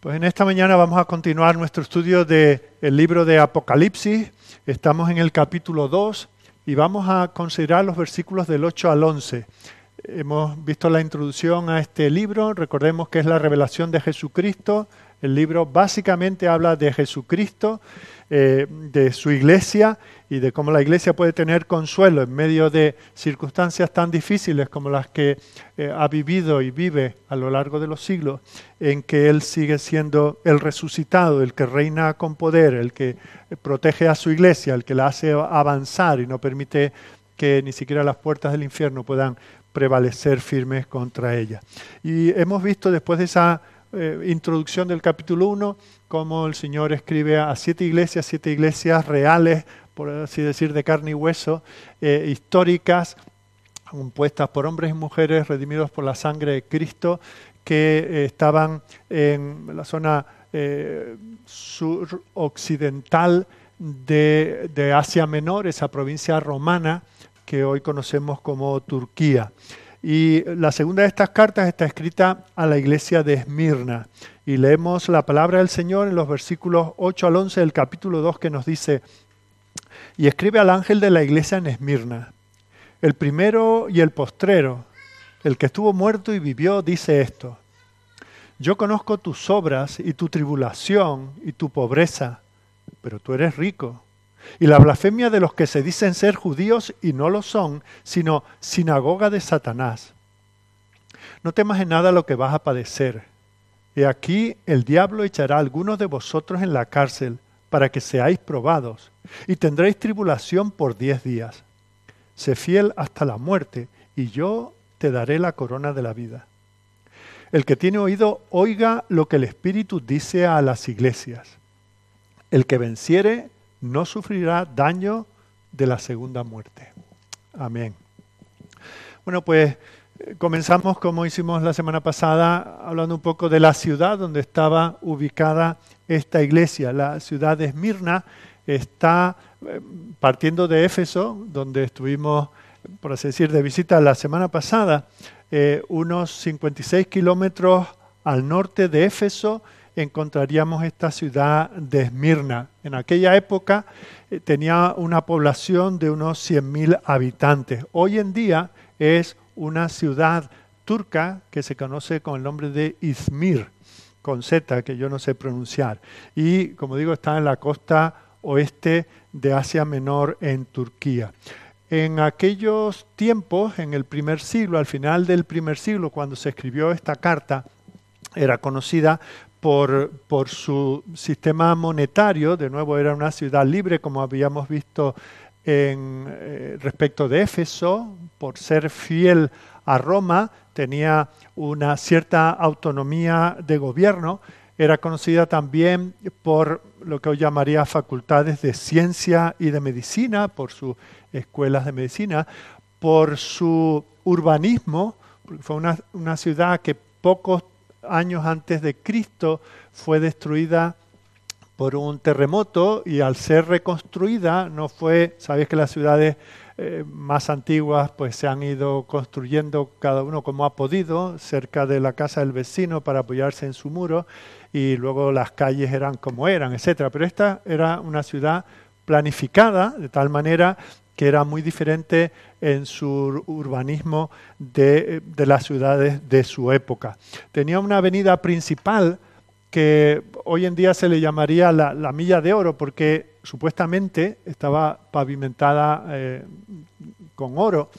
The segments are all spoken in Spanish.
Pues en esta mañana vamos a continuar nuestro estudio del libro de Apocalipsis. Estamos en el capítulo 2 y vamos a considerar los versículos del 8 al 11. Hemos visto la introducción a este libro, recordemos que es la revelación de Jesucristo. El libro básicamente habla de Jesucristo, eh, de su iglesia y de cómo la iglesia puede tener consuelo en medio de circunstancias tan difíciles como las que eh, ha vivido y vive a lo largo de los siglos, en que Él sigue siendo el resucitado, el que reina con poder, el que protege a su iglesia, el que la hace avanzar y no permite que ni siquiera las puertas del infierno puedan prevalecer firmes contra ella. Y hemos visto después de esa eh, introducción del capítulo 1 cómo el Señor escribe a siete iglesias, siete iglesias reales, por así decir, de carne y hueso, eh, históricas, compuestas por hombres y mujeres redimidos por la sangre de Cristo, que eh, estaban en la zona suroccidental de, de Asia Menor, esa provincia romana que hoy conocemos como Turquía. Y la segunda de estas cartas está escrita a la iglesia de Esmirna. Y leemos la palabra del Señor en los versículos 8 al 11 del capítulo 2 que nos dice, y escribe al ángel de la iglesia en Esmirna. El primero y el postrero, el que estuvo muerto y vivió, dice esto. Yo conozco tus obras y tu tribulación y tu pobreza, pero tú eres rico. Y la blasfemia de los que se dicen ser judíos y no lo son, sino sinagoga de Satanás. No temas en nada lo que vas a padecer. He aquí el diablo echará a algunos de vosotros en la cárcel para que seáis probados, y tendréis tribulación por diez días. Sé fiel hasta la muerte, y yo te daré la corona de la vida. El que tiene oído, oiga lo que el Espíritu dice a las iglesias. El que venciere no sufrirá daño de la segunda muerte. Amén. Bueno, pues eh, comenzamos como hicimos la semana pasada, hablando un poco de la ciudad donde estaba ubicada esta iglesia. La ciudad de Esmirna está eh, partiendo de Éfeso, donde estuvimos, por así decir, de visita la semana pasada, eh, unos 56 kilómetros al norte de Éfeso encontraríamos esta ciudad de Esmirna. En aquella época eh, tenía una población de unos 100.000 habitantes. Hoy en día es una ciudad turca que se conoce con el nombre de Izmir con Z, que yo no sé pronunciar. Y, como digo, está en la costa oeste de Asia Menor, en Turquía. En aquellos tiempos, en el primer siglo, al final del primer siglo, cuando se escribió esta carta, era conocida por, su sistema monetario, de nuevo era una ciudad libre, como habíamos visto eh, respecto de Éfeso, por ser fiel a Roma, tenía una cierta autonomía de gobierno, era conocida también por lo que hoy llamaría facultades de ciencia y de medicina, por sus escuelas de medicina, por su urbanismo, porque fue una, una ciudad que pocos años antes de Cristo fue destruida por un terremoto y al ser reconstruida no fue, sabéis que las ciudades eh, más antiguas pues se han ido construyendo cada uno como ha podido cerca de la casa del vecino para apoyarse en su muro y luego las calles eran como eran, etcétera. Pero esta era una ciudad planificada de tal manera que era muy diferente en su urbanismo de, de las ciudades de su época. Tenía una avenida principal que hoy en día se le llamaría la, la milla de oro porque supuestamente estaba pavimentada eh, con oro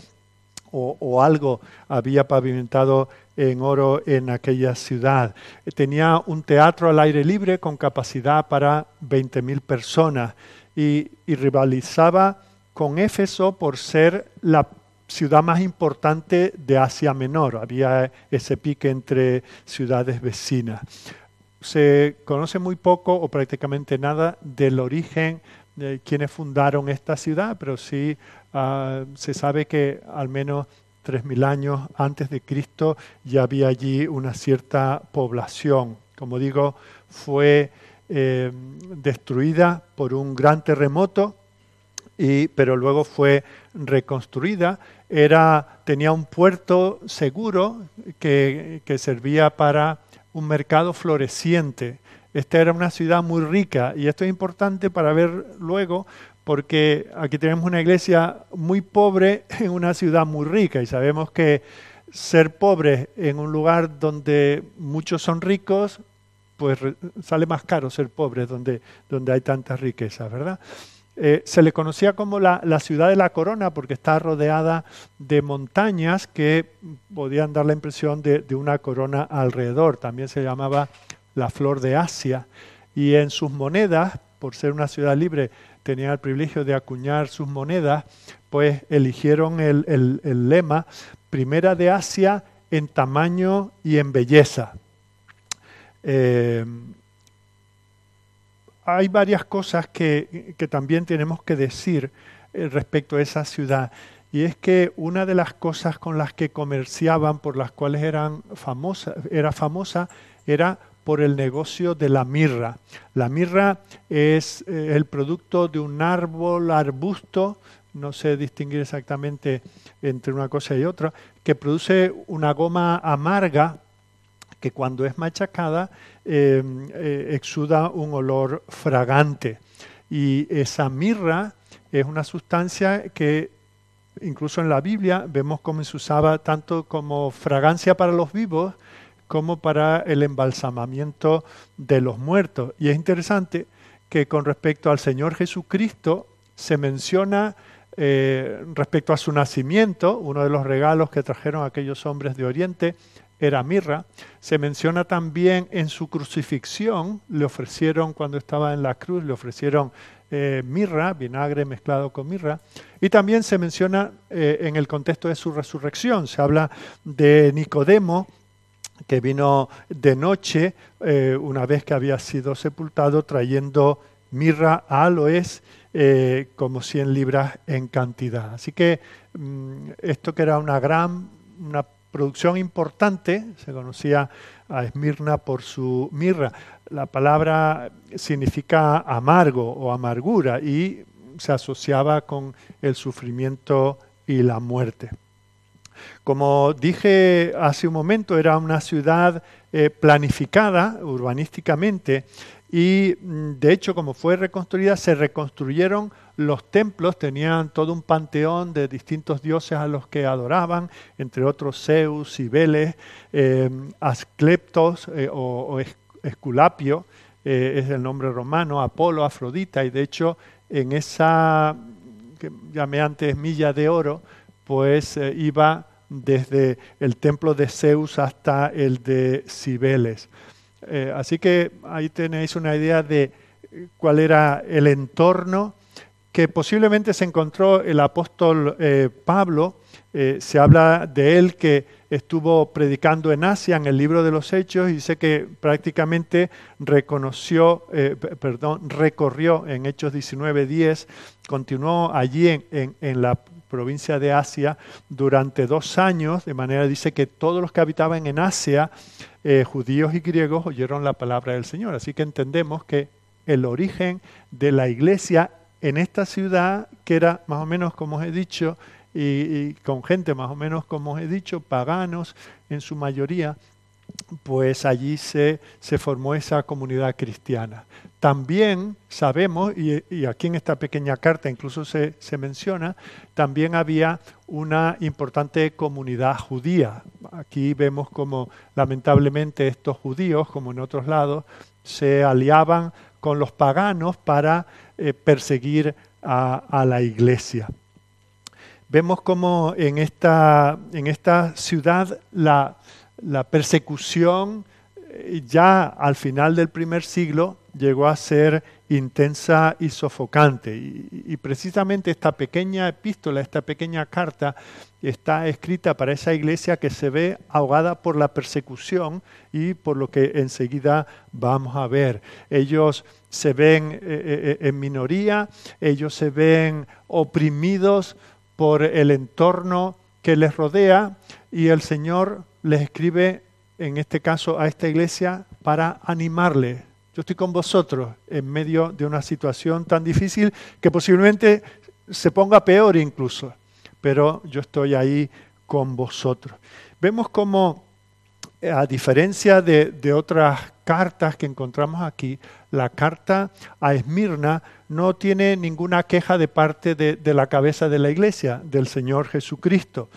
o, algo había pavimentado en oro en aquella ciudad. Tenía un teatro al aire libre con capacidad para 20.000 personas y, y rivalizaba con Éfeso por ser la ciudad más importante de Asia Menor. Había ese pique entre ciudades vecinas se conoce muy poco o prácticamente nada del origen de quienes fundaron esta ciudad, pero sí ah, se sabe que al menos 3.000 años antes de Cristo ya había allí una cierta población. Como digo, fue eh, destruida por un gran terremoto, y, pero luego fue reconstruida. Era, tenía un puerto seguro que, que servía para un mercado floreciente. Esta era una ciudad muy rica y esto es importante para ver luego porque aquí tenemos una iglesia muy pobre en una ciudad muy rica y sabemos que ser pobre en un lugar donde muchos son ricos, pues sale más caro ser pobre donde, donde hay tantas riquezas, ¿verdad? Eh, se le conocía como la, ciudad de la corona porque está rodeada de montañas que podían dar la impresión de, una corona alrededor. También se llamaba la flor de Asia. Y en sus monedas, por ser una ciudad libre, tenían el privilegio de acuñar sus monedas, pues eligieron el, lema Primera de Asia en tamaño y en belleza. Eh, hay varias cosas que, también tenemos que decir eh, respecto a esa ciudad. Y es que una de las cosas con las que comerciaban, por las cuales eran famosa, era famosa, era por el negocio de la mirra. La mirra es eh, el producto de un árbol, arbusto, no sé distinguir exactamente entre una cosa y otra, que produce una goma amarga que cuando es machacada eh, eh, exuda un olor fragante. Y esa mirra es una sustancia que incluso en la Biblia vemos cómo se usaba tanto como fragancia para los vivos como para el embalsamamiento de los muertos. Y es interesante que con respecto al Señor Jesucristo se menciona eh, respecto a su nacimiento, uno de los regalos que trajeron aquellos hombres de Oriente, era mirra. Se menciona también en su crucifixión, le ofrecieron cuando estaba en la cruz, le ofrecieron eh, mirra, vinagre mezclado con mirra. Y también se menciona eh, en el contexto de su resurrección, se habla de Nicodemo, que vino de noche, eh, una vez que había sido sepultado, trayendo mirra a aloes como 100 libras en cantidad. Así que mm, esto que era una gran, producción importante, se conocía a Esmirna por su mirra. La palabra significa amargo o amargura y se asociaba con el sufrimiento y la muerte. Como dije hace un momento, era una ciudad eh, planificada urbanísticamente y mm, de hecho como fue reconstruida se reconstruyeron los templos tenían todo un panteón de distintos dioses a los que adoraban, entre otros Zeus, Cibeles, eh, Ascleptos eh, o, Esculapio, eh, es el nombre romano, Apolo, Afrodita, y de hecho en esa, que llamé antes milla de oro, pues iba desde el templo de Zeus hasta el de Cibeles. así que ahí tenéis una idea de cuál era el entorno que posiblemente se encontró el apóstol eh, Pablo. Eh, se habla de él que estuvo predicando en Asia en el libro de los Hechos y dice que prácticamente reconoció, eh, perdón, recorrió en Hechos 19:10, continuó allí en, en, la provincia de Asia durante dos años, de manera dice que todos los que habitaban en Asia, judíos y griegos, oyeron la palabra del Señor. Así que entendemos que el origen de la iglesia en esta ciudad, que era más o menos como os he dicho, y, con gente más o menos como os he dicho, paganos en su mayoría, pues allí se, se formó esa comunidad cristiana. También sabemos, y, aquí en esta pequeña carta incluso se, se, menciona, también había una importante comunidad judía. Aquí vemos como lamentablemente estos judíos, como en otros lados, se aliaban con los paganos para eh, perseguir a, la iglesia. Vemos como en esta, en esta ciudad la, persecución eh, ya al final del primer siglo llegó a ser intensa y sofocante. y, precisamente esta pequeña epístola, esta pequeña carta, está escrita para esa iglesia que se ve ahogada por la persecución y por lo que enseguida vamos a ver. Ellos se ven eh, eh, eh, en minoría, ellos se ven oprimidos por el entorno que les rodea y el Señor les escribe, en este caso, a esta iglesia para animarle. Yo estoy con vosotros en medio de una situación tan difícil que posiblemente se ponga peor incluso, pero yo estoy ahí con vosotros. Vemos cómo a diferencia de, otras cartas que encontramos aquí, la carta a Esmirna no tiene ninguna queja de parte de, la cabeza de la iglesia, del Señor Jesucristo.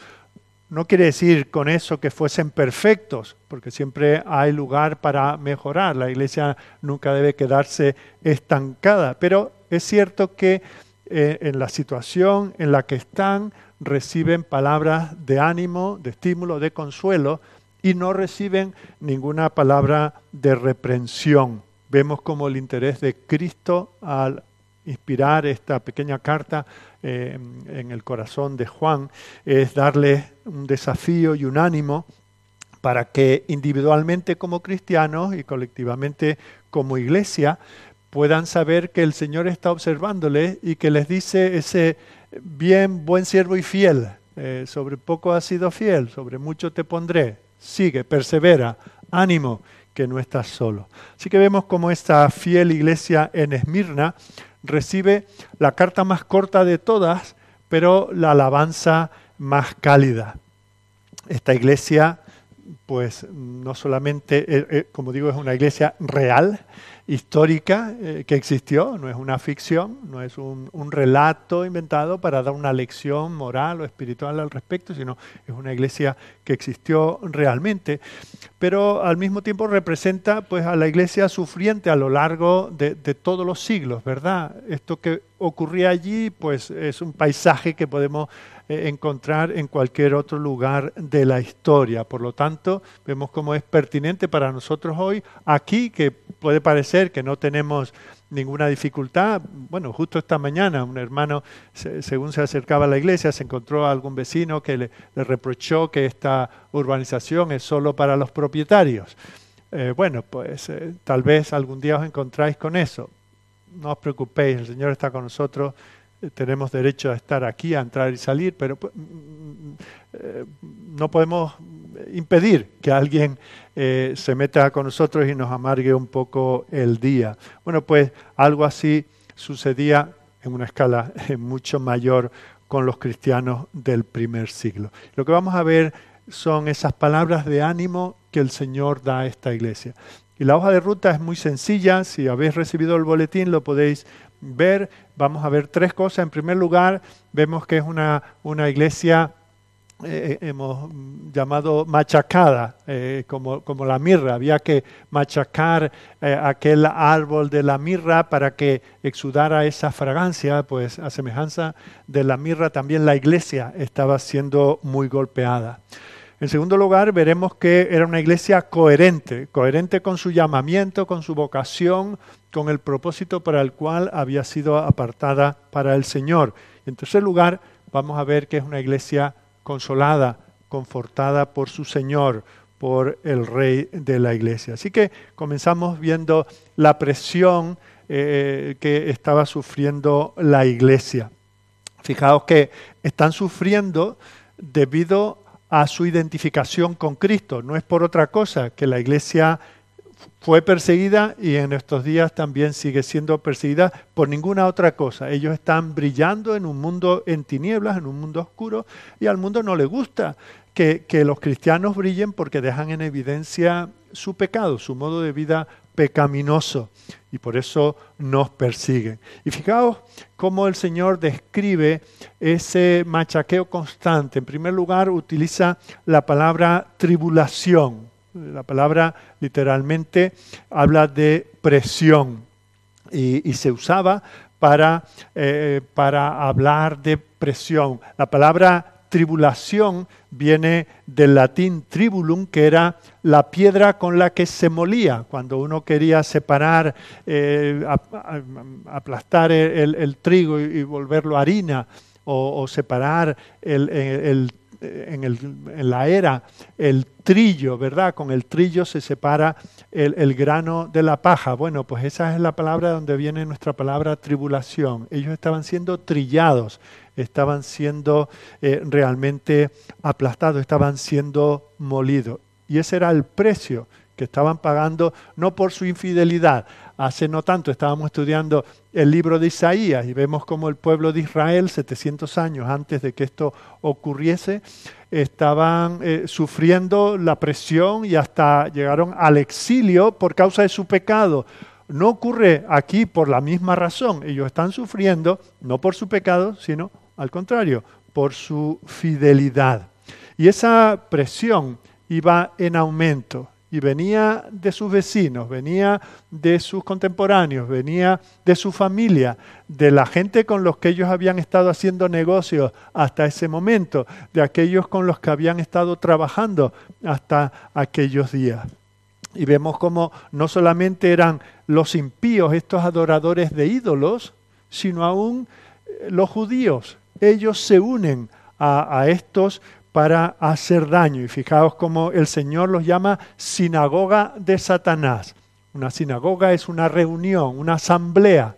No quiere decir con eso que fuesen perfectos, porque siempre hay lugar para mejorar. La iglesia nunca debe quedarse estancada, pero es cierto que eh, en la situación en la que están reciben palabras de ánimo, de estímulo, de consuelo, y no reciben ninguna palabra de reprensión. Vemos como el interés de Cristo al inspirar esta pequeña carta eh, en el corazón de Juan es darle un desafío y un ánimo para que individualmente como cristianos y colectivamente como iglesia puedan saber que el Señor está observándole y que les dice ese bien, buen siervo y fiel, eh, sobre poco has sido fiel, sobre mucho te pondré, sigue, persevera, ánimo, que no estás solo. Así que vemos como esta fiel iglesia en Esmirna recibe la carta más corta de todas, pero la alabanza más cálida. Esta iglesia, pues no solamente, eh, eh, como digo, es una iglesia real, histórica eh, que existió, no es una ficción, no es un, relato inventado para dar una lección moral o espiritual al respecto, sino es una iglesia que existió realmente, pero al mismo tiempo representa pues a la iglesia sufriente a lo largo de, todos los siglos, ¿verdad? Esto que ocurría allí pues es un paisaje que podemos eh, encontrar en cualquier otro lugar de la historia. Por lo tanto, vemos cómo es pertinente para nosotros hoy aquí, que puede parecer que no tenemos ninguna dificultad. Bueno, justo esta mañana un hermano, según se acercaba a la iglesia, se encontró a algún vecino que le, reprochó que esta urbanización es solo para los propietarios. Eh, bueno, pues eh, tal vez algún día os encontráis con eso. No os preocupéis, el Señor está con nosotros tenemos derecho a estar aquí, a entrar y salir, pero pues, mm, eh, no podemos impedir que alguien eh, se meta con nosotros y nos amargue un poco el día. Bueno, pues algo así sucedía en una escala mucho mayor con los cristianos del primer siglo. Lo que vamos a ver son esas palabras de ánimo que el Señor da a esta iglesia. Y la hoja de ruta es muy sencilla, si habéis recibido el boletín lo podéis ver, vamos a ver tres cosas. En primer lugar, vemos que es una, una iglesia, eh, eh, hemos llamado machacada, eh, como, como, la mirra. Había que machacar aquel árbol de la mirra para que exudara esa fragancia, pues a semejanza de la mirra también la iglesia estaba siendo muy golpeada. En segundo lugar, veremos que era una iglesia coherente, coherente con su llamamiento, con su vocación, con el propósito para el cual había sido apartada para el Señor. en tercer lugar, vamos a ver que es una iglesia consolada, confortada por su Señor, por el Rey de la iglesia. Así que comenzamos viendo la presión eh, que estaba sufriendo la iglesia. Fijaos que están sufriendo debido a su identificación con Cristo. No es por otra cosa que la iglesia fue perseguida y en estos días también sigue siendo perseguida por ninguna otra cosa. Ellos están brillando en un mundo en tinieblas, en un mundo oscuro, y al mundo no le gusta que, que los cristianos brillen porque dejan en evidencia su pecado, su modo de vida pecaminoso y por eso nos persiguen. Y fijaos cómo el Señor describe ese machaqueo constante. En primer lugar, utiliza la palabra tribulación. La palabra literalmente habla de presión y, se usaba para, eh, para hablar de presión. La palabra tribulación viene del latín tribulum, que era la piedra con la que se molía. Cuando uno quería separar, eh, aplastar el, trigo y, volverlo harina, o, separar en, la era el trillo, ¿verdad? Con el trillo se separa el, grano de la paja. Bueno, pues esa es la palabra donde viene nuestra palabra tribulación. Ellos estaban siendo trillados estaban siendo eh, realmente aplastados, estaban siendo molidos. Y ese era el precio que estaban pagando, no por su infidelidad. Hace no tanto estábamos estudiando el libro de Isaías y vemos como el pueblo de Israel, 700 años antes de que esto ocurriese, estaban eh, sufriendo la presión y hasta llegaron al exilio por causa de su pecado. No ocurre aquí por la misma razón. Ellos están sufriendo no por su pecado, sino al contrario, por su fidelidad. Y esa presión iba en aumento y venía de sus vecinos, venía de sus contemporáneos, venía de su familia, de la gente con los que ellos habían estado haciendo negocios hasta ese momento, de aquellos con los que habían estado trabajando hasta aquellos días. Y vemos como no solamente eran los impíos, estos adoradores de ídolos, sino aún eh, los judíos. Ellos se unen a, estos para hacer daño. Y fijaos cómo el Señor los llama sinagoga de Satanás. Una sinagoga es una reunión, una asamblea.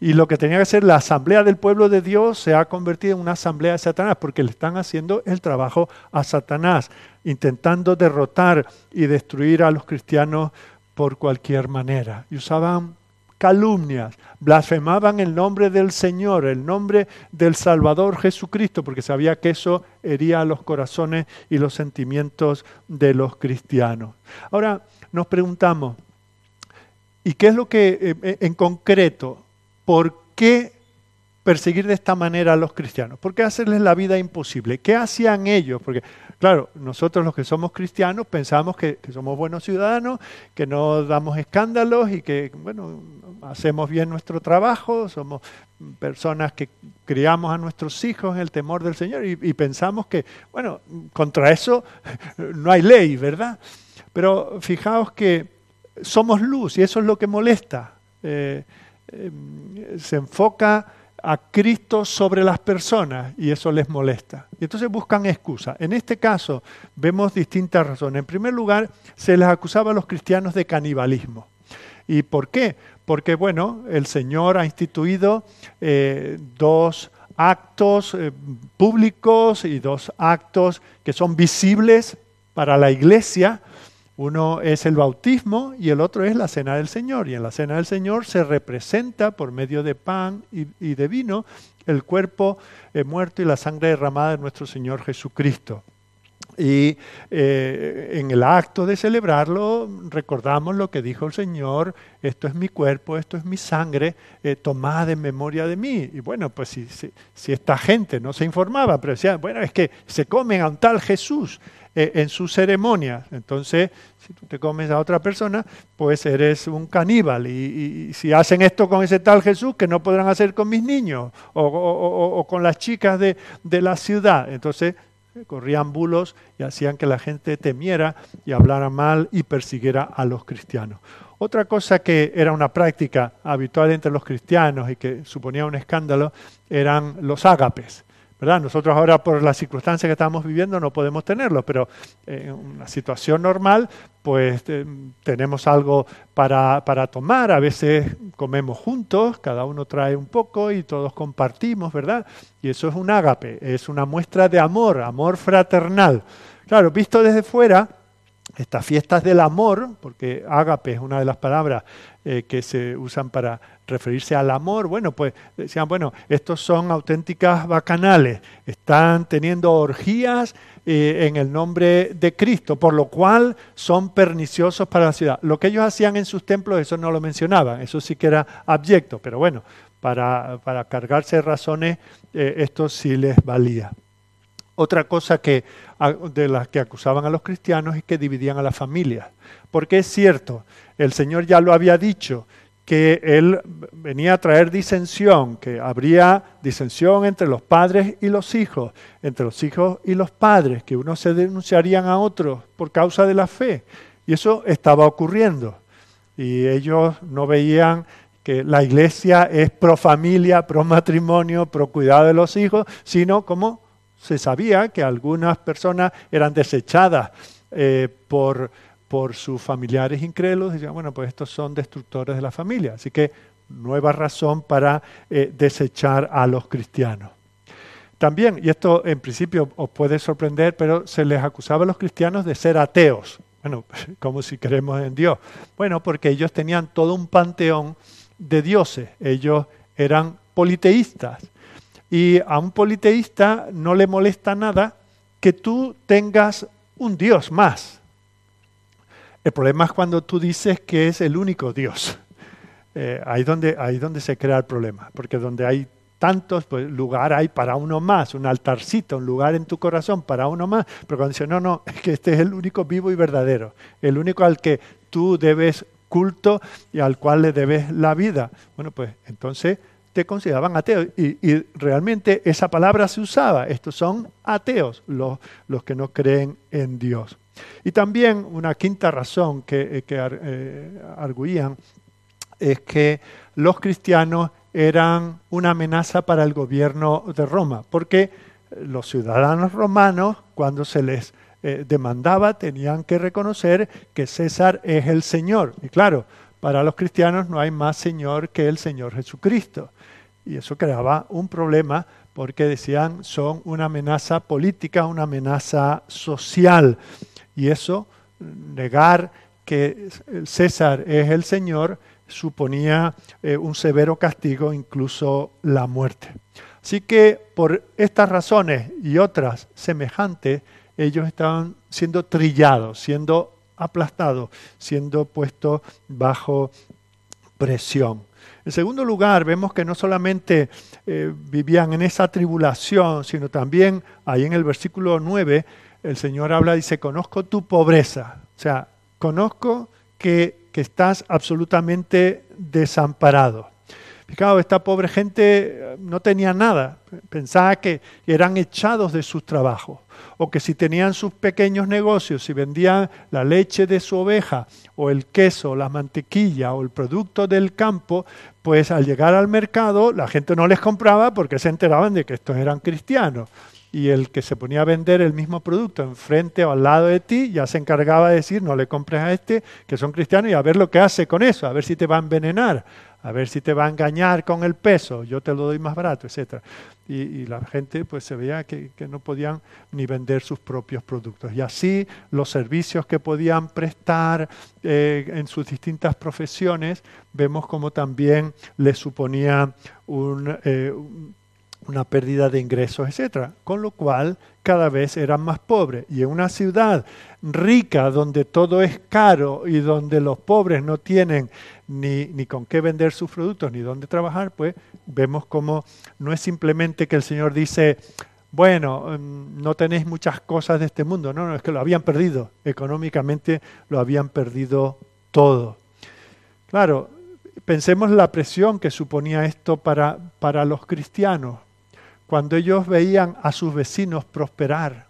Y lo que tenía que ser la asamblea del pueblo de Dios se ha convertido en una asamblea de Satanás, porque le están haciendo el trabajo a Satanás, intentando derrotar y destruir a los cristianos por cualquier manera. Y usaban calumnias, blasfemaban el nombre del Señor, el nombre del Salvador Jesucristo, porque sabía que eso hería los corazones y los sentimientos de los cristianos. Ahora nos preguntamos, ¿y qué es lo que eh, eh, en concreto, por qué perseguir de esta manera a los cristianos? ¿Por qué hacerles la vida imposible? ¿Qué hacían ellos? Porque Claro, nosotros los que somos cristianos pensamos que, somos buenos ciudadanos, que no damos escándalos y que, bueno, hacemos bien nuestro trabajo, somos personas que criamos a nuestros hijos en el temor del Señor y, pensamos que, bueno, contra eso no hay ley, ¿verdad? Pero fijaos que somos luz y eso es lo que molesta. Eh, em, se enfoca a Cristo sobre las personas y eso les molesta. Y entonces buscan excusa. En este caso vemos distintas razones. En primer lugar, se les acusaba a los cristianos de canibalismo. ¿Y por qué? Porque, bueno, el Señor ha instituido eh, dos actos eh, públicos y dos actos que son visibles para la iglesia, uno es el bautismo y el otro es la cena del Señor. Y en la cena del Señor se representa por medio de pan y, de vino el cuerpo eh, muerto y la sangre derramada de nuestro Señor Jesucristo. Y eh, en el acto de celebrarlo recordamos lo que dijo el Señor, esto es mi cuerpo, esto es mi sangre, eh, tomad en memoria de mí. Y bueno, pues si, si, esta gente no se informaba, pero decía, bueno, es que se comen a un tal Jesús, eh, en su ceremonia. Entonces, si tú te comes a otra persona, pues eres un caníbal. Y, si hacen esto con ese tal Jesús, que no podrán hacer con mis niños o, con las chicas de, de la ciudad. Entonces, corrían bulos y hacían que la gente temiera y hablara mal y persiguiera a los cristianos. Otra cosa que era una práctica habitual entre los cristianos y que suponía un escándalo eran los ágapes. Nosotros ahora por las circunstancias que estamos viviendo no podemos tenerlo, pero en una situación normal pues eh, tenemos algo para, para, tomar, a veces comemos juntos, cada uno trae un poco y todos compartimos, ¿verdad? Y eso es un ágape, es una muestra de amor, amor fraternal. Claro, visto desde fuera, estas fiestas del amor, porque ágape es una de las palabras eh, que se usan para referirse al amor, bueno, pues decían, bueno, estos son auténticas bacanales, están teniendo orgías eh, en el nombre de Cristo, por lo cual son perniciosos para la ciudad. Lo que ellos hacían en sus templos, eso no lo mencionaban, eso sí que era abyecto, pero bueno, para, para cargarse razones, eh, esto sí les valía. Otra cosa que, de las que acusaban a los cristianos es que dividían a las familias. Porque es cierto, el Señor ya lo había dicho, que Él venía a traer disensión, que habría disensión entre los padres y los hijos, entre los hijos y los padres, que unos se denunciarían a otros por causa de la fe. Y eso estaba ocurriendo. Y ellos no veían que la iglesia es pro familia, pro matrimonio, pro cuidado de los hijos, sino como se sabía que algunas personas eran desechadas eh, por, por sus familiares incrédulos, decían, bueno, pues estos son destructores de la familia. Así que nueva razón para eh, desechar a los cristianos. También, y esto en principio os puede sorprender, pero se les acusaba a los cristianos de ser ateos. Bueno, como si creemos en Dios. Bueno, porque ellos tenían todo un panteón de dioses. Ellos eran politeístas. Y a un politeísta no le molesta nada que tú tengas un Dios más. El problema es cuando tú dices que es el único Dios. Eh, ahí, donde, ahí donde se crea el problema, porque donde hay tantos, pues lugar hay para uno más, un altarcito, un lugar en tu corazón para uno más. Pero cuando dice, no, no, es que este es el único vivo y verdadero, el único al que tú debes culto y al cual le debes la vida. Bueno, pues entonces te consideraban ateos. Y, realmente esa palabra se usaba. Estos son ateos, los, los que no creen en Dios. Y también una quinta razón que, eh, eh, arguían es que los cristianos eran una amenaza para el gobierno de Roma, porque los ciudadanos romanos, cuando se les eh, demandaba, tenían que reconocer que César es el Señor. Y claro, para los cristianos no hay más Señor que el Señor Jesucristo. Y eso creaba un problema porque decían son una amenaza política, una amenaza social. Y eso, negar que César es el Señor, suponía eh, un severo castigo, incluso la muerte. Así que por estas razones y otras semejantes, ellos estaban siendo trillados, siendo aplastados, siendo puestos bajo presión. En segundo lugar, vemos que no solamente eh, vivían en esa tribulación, sino también ahí en el versículo 9, el Señor habla, y dice, conozco tu pobreza. O sea, conozco que que estás absolutamente desamparado. Fijaos, esta pobre gente eh, no tenía nada, pensaba que eran echados de sus trabajos, o que si tenían sus pequeños negocios, si vendían la leche de su oveja, o el queso, la mantequilla, o el producto del campo, pues al llegar al mercado la gente no les compraba porque se enteraban de que estos eran cristianos. Y el que se ponía a vender el mismo producto enfrente o al lado de ti ya se encargaba de decir no le compres a este que son cristianos y a ver lo que hace con eso, a ver si te va a envenenar, a ver si te va a engañar con el peso, yo te lo doy más barato, etc. Y, la gente pues se veía que, no podían ni vender sus propios productos. Y así los servicios que podían prestar eh, en sus distintas profesiones, vemos como también les suponía un, eh, una pérdida de ingresos, etc. Con lo cual cada vez eran más pobres. Y en una ciudad rica donde todo es caro y donde los pobres no tienen ni, ni con qué vender sus productos ni dónde trabajar, pues vemos como no es simplemente que el Señor dice, bueno, mm, no tenéis muchas cosas de este mundo. No, no, es que lo habían perdido. Económicamente lo habían perdido todo. Claro, pensemos la presión que suponía esto para, para los cristianos cuando ellos veían a sus vecinos prosperar,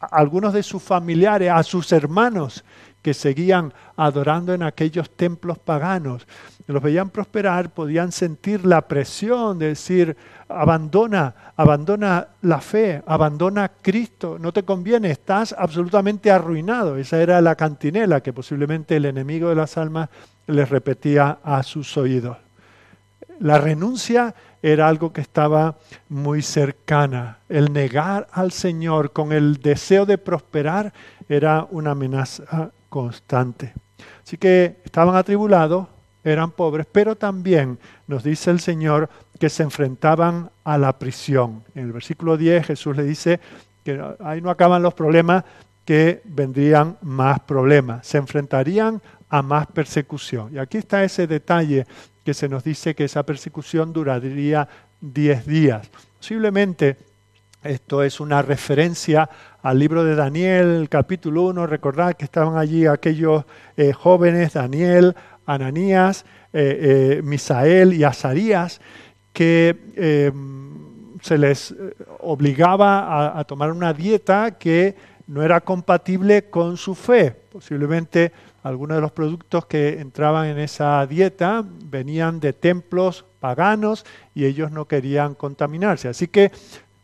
a algunos de sus familiares, a sus hermanos que seguían adorando en aquellos templos paganos, los veían prosperar, podían sentir la presión de decir, abandona, abandona la fe, abandona Cristo, no te conviene, estás absolutamente arruinado. Esa era la cantinela que posiblemente el enemigo de las almas les repetía a sus oídos. La renuncia era algo que estaba muy cercana. El negar al Señor con el deseo de prosperar era una amenaza constante. Así que estaban atribulados, eran pobres, pero también nos dice el Señor que se enfrentaban a la prisión. En el versículo 10 Jesús le dice que ahí no acaban los problemas, que vendrían más problemas. Se enfrentarían a más persecución. Y aquí está ese detalle que se nos dice que esa persecución duraría 10 días. Posiblemente esto es una referencia al libro de Daniel, capítulo 1. Recordad que estaban allí aquellos eh, jóvenes, Daniel, Ananías, eh, eh, Misael y Azarías, que se les obligaba a tomar una dieta que no era compatible con su fe. Posiblemente algunos de los productos que entraban en esa dieta venían de templos paganos y ellos no querían contaminarse. Así que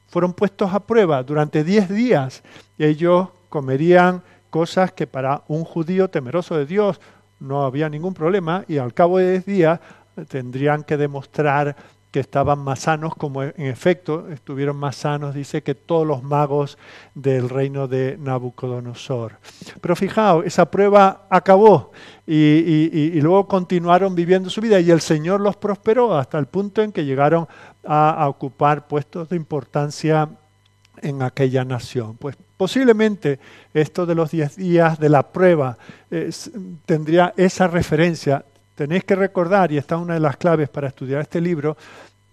fueron puestos a prueba durante 10 días. Ellos comerían cosas que para un judío temeroso de Dios no había ningún problema y al cabo de 10 días tendrían que demostrar que estaban más sanos, como en efecto estuvieron más sanos, dice que todos los magos del reino de Nabucodonosor. Pero fijaos, esa prueba acabó y, luego continuaron viviendo su vida y el Señor los prosperó hasta el punto en que llegaron a, ocupar puestos de importancia en aquella nación. Pues posiblemente esto de los diez días de la prueba tendría esa referencia. Tenéis que recordar, y esta es una de las claves para estudiar este libro,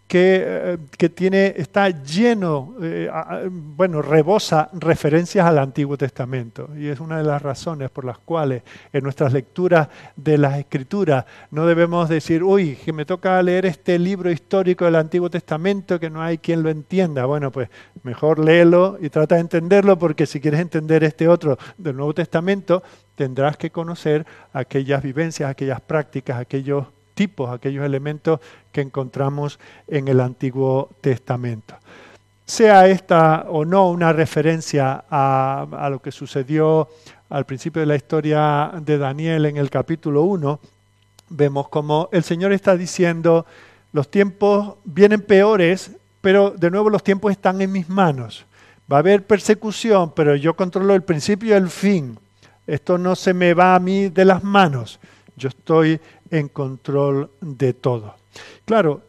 que, que, tiene, está lleno, eh, bueno, rebosa referencias al Antiguo Testamento. Y es una de las razones por las cuales en nuestras lecturas de las Escrituras no debemos decir, uy, que me toca leer este libro histórico del Antiguo Testamento que no hay quien lo entienda. Bueno, pues mejor léelo y trata de entenderlo porque si quieres entender este otro del Nuevo Testamento, tendrás que conocer aquellas vivencias, aquellas prácticas, aquellos tipos, aquellos elementos que encontramos en el Antiguo Testamento. Sea esta o no una referencia a, lo que sucedió al principio de la historia de Daniel en el capítulo 1, vemos como el Señor está diciendo, los tiempos vienen peores, pero de nuevo los tiempos están en mis manos. Va a haber persecución, pero yo controlo el principio y el fin. Esto no se me va a mí de las manos. Yo estoy en control de todo. Claro,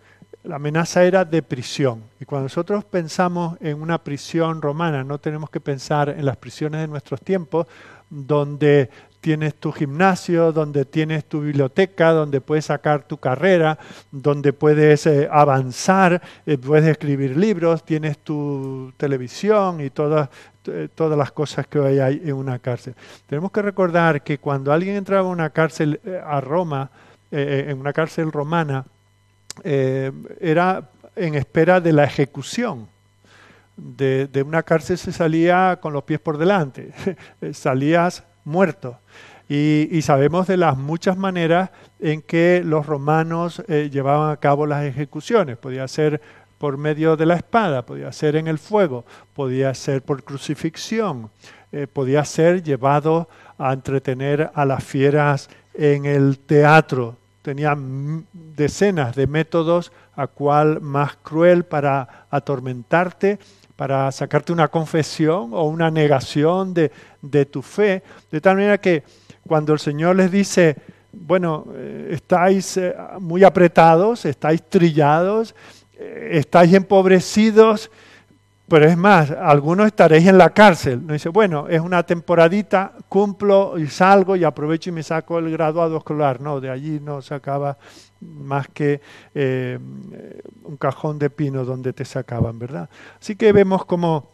la amenaza era de prisión. Y cuando nosotros pensamos en una prisión romana, no tenemos que pensar en las prisiones de nuestros tiempos, donde tienes tu gimnasio, donde tienes tu biblioteca, donde puedes sacar tu carrera, donde puedes eh, avanzar, eh, puedes escribir libros, tienes tu televisión y todas, eh, todas las cosas que hoy hay en una cárcel. Tenemos que recordar que cuando alguien entraba a una cárcel a Roma, eh, en una cárcel romana, eh, era en espera de la ejecución. De, una cárcel se salía con los pies por delante, salías muerto. Y, sabemos de las muchas maneras en que los romanos eh, llevaban a cabo las ejecuciones. Podía ser por medio de la espada, podía ser en el fuego, podía ser por crucifixión, podía ser llevado a entretener a las fieras en el teatro, tenía decenas de métodos a cual más cruel para atormentarte, para sacarte una confesión o una negación de, tu fe, de tal manera que cuando el Señor les dice, bueno, eh, estáis eh, muy apretados, estáis trillados, eh, estáis empobrecidos, pero es más, algunos estaréis en la cárcel. No dice, bueno, es una temporadita, cumplo y salgo y aprovecho y me saco el graduado escolar. No, de allí no sacaba más que eh, un cajón de pino donde te sacaban, ¿verdad? Así que vemos cómo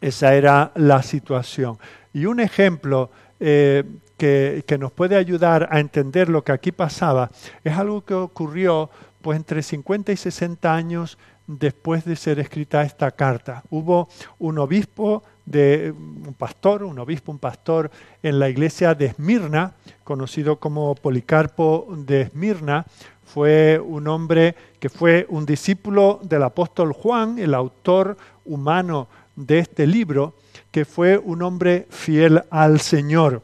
esa era la situación. Y un ejemplo eh, que, que, nos puede ayudar a entender lo que aquí pasaba es algo que ocurrió pues entre 50 y 60 años después de ser escrita esta carta. Hubo un obispo, de, un pastor, un obispo, un pastor en la iglesia de Esmirna, conocido como Policarpo de Esmirna, fue un hombre que fue un discípulo del apóstol Juan, el autor humano de este libro, que fue un hombre fiel al Señor.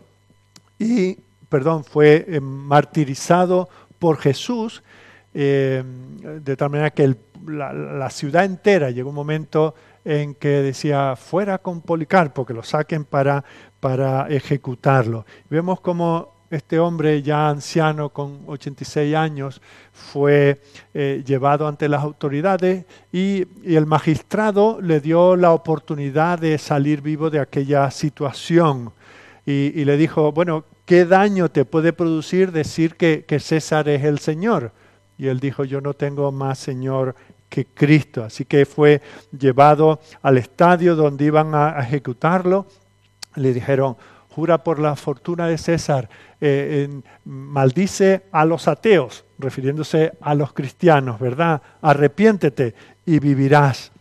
Y, perdón, fue eh, martirizado por Jesús, eh, de tal manera que la, ciudad entera llegó un momento en que decía, fuera con Policarpo, que lo saquen para, para ejecutarlo. Vemos como este hombre ya anciano con 86 años fue eh, llevado ante las autoridades y, el magistrado le dio la oportunidad de salir vivo de aquella situación y, le dijo, bueno, ¿qué daño te puede producir decir que, que César es el Señor? Y él dijo, yo no tengo más Señor que Cristo. Así que fue llevado al estadio donde iban a ejecutarlo. Le dijeron, jura por la fortuna de César, eh, maldice a los ateos, refiriéndose a los cristianos, ¿verdad? Arrepiéntete y vivirás.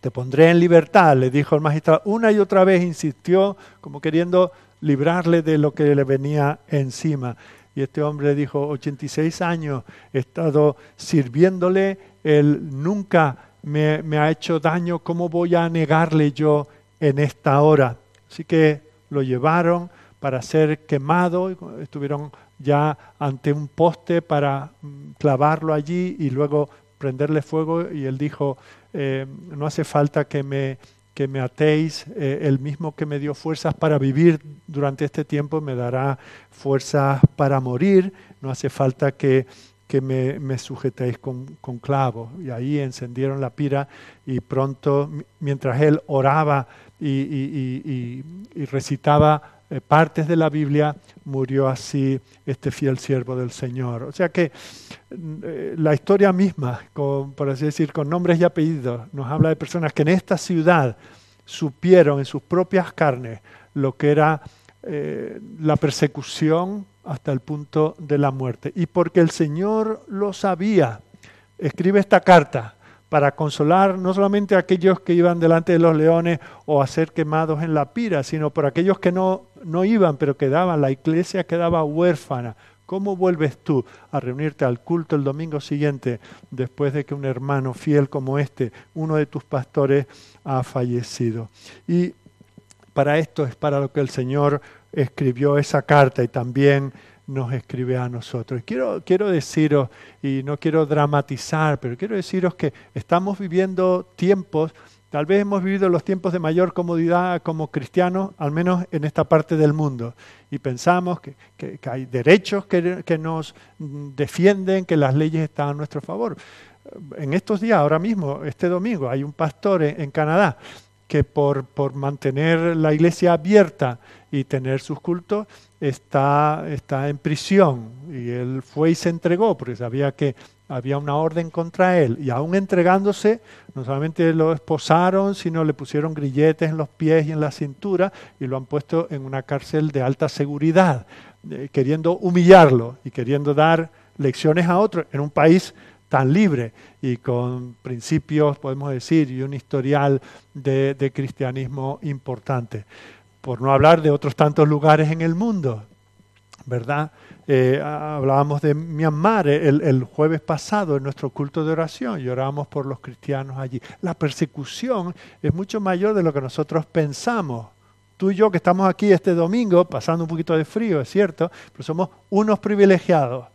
Te pondré en libertad, le dijo el magistrado. Una y otra vez insistió, como queriendo librarle de lo que le venía encima. Y este hombre dijo, 86 años he estado sirviéndole, él nunca me, ha hecho daño, ¿cómo voy a negarle yo en esta hora? Así que lo llevaron para ser quemado, estuvieron ya ante un poste para mm, clavarlo allí y luego prenderle fuego y él dijo, eh, no hace falta que me que me atéis, eh, el mismo que me dio fuerzas para vivir durante este tiempo me dará fuerzas para morir, no hace falta que, que me, sujetéis con, clavos. Y ahí encendieron la pira y pronto, mientras él oraba y, recitaba eh, partes de la Biblia, murió así este fiel siervo del Señor. O sea que mm, eh, la historia misma, por así decir, con nombres y apellidos, nos habla de personas que en esta ciudad supieron en sus propias carnes lo que era eh, la persecución hasta el punto de la muerte. Y porque el Señor lo sabía, escribe esta carta para consolar no solamente a aquellos que iban delante de los leones o a ser quemados en la pira, sino por aquellos que no, no iban, pero quedaban, la iglesia quedaba huérfana. ¿Cómo vuelves tú a reunirte al culto el domingo siguiente después de que un hermano fiel como este, uno de tus pastores, ha fallecido? Y para esto es para lo que el Señor escribió esa carta y también nos escribe a nosotros. Quiero, quiero deciros, y no quiero dramatizar, pero quiero deciros que estamos viviendo tiempos, tal vez hemos vivido los tiempos de mayor comodidad como cristianos, al menos en esta parte del mundo, y pensamos que, hay derechos que, que nos defienden, que las leyes están a nuestro favor. En estos días, ahora mismo, este domingo, hay un pastor en Canadá que por, por mantener la iglesia abierta y tener sus cultos, está, está en prisión. Y él fue y se entregó, porque sabía que había una orden contra él. Y aún entregándose, no solamente lo esposaron, sino le pusieron grilletes en los pies y en la cintura y lo han puesto en una cárcel de alta seguridad, eh, queriendo humillarlo y queriendo dar lecciones a otros en un país tan libre y con principios, podemos decir, y un historial de, cristianismo importante. Por no hablar de otros tantos lugares en el mundo, ¿verdad? Eh, hablábamos de Myanmar el, el, jueves pasado en nuestro culto de oración y por los cristianos allí. La persecución es mucho mayor de lo que nosotros pensamos. Tú y yo que estamos aquí este domingo, pasando un poquito de frío, es cierto, pero somos unos privilegiados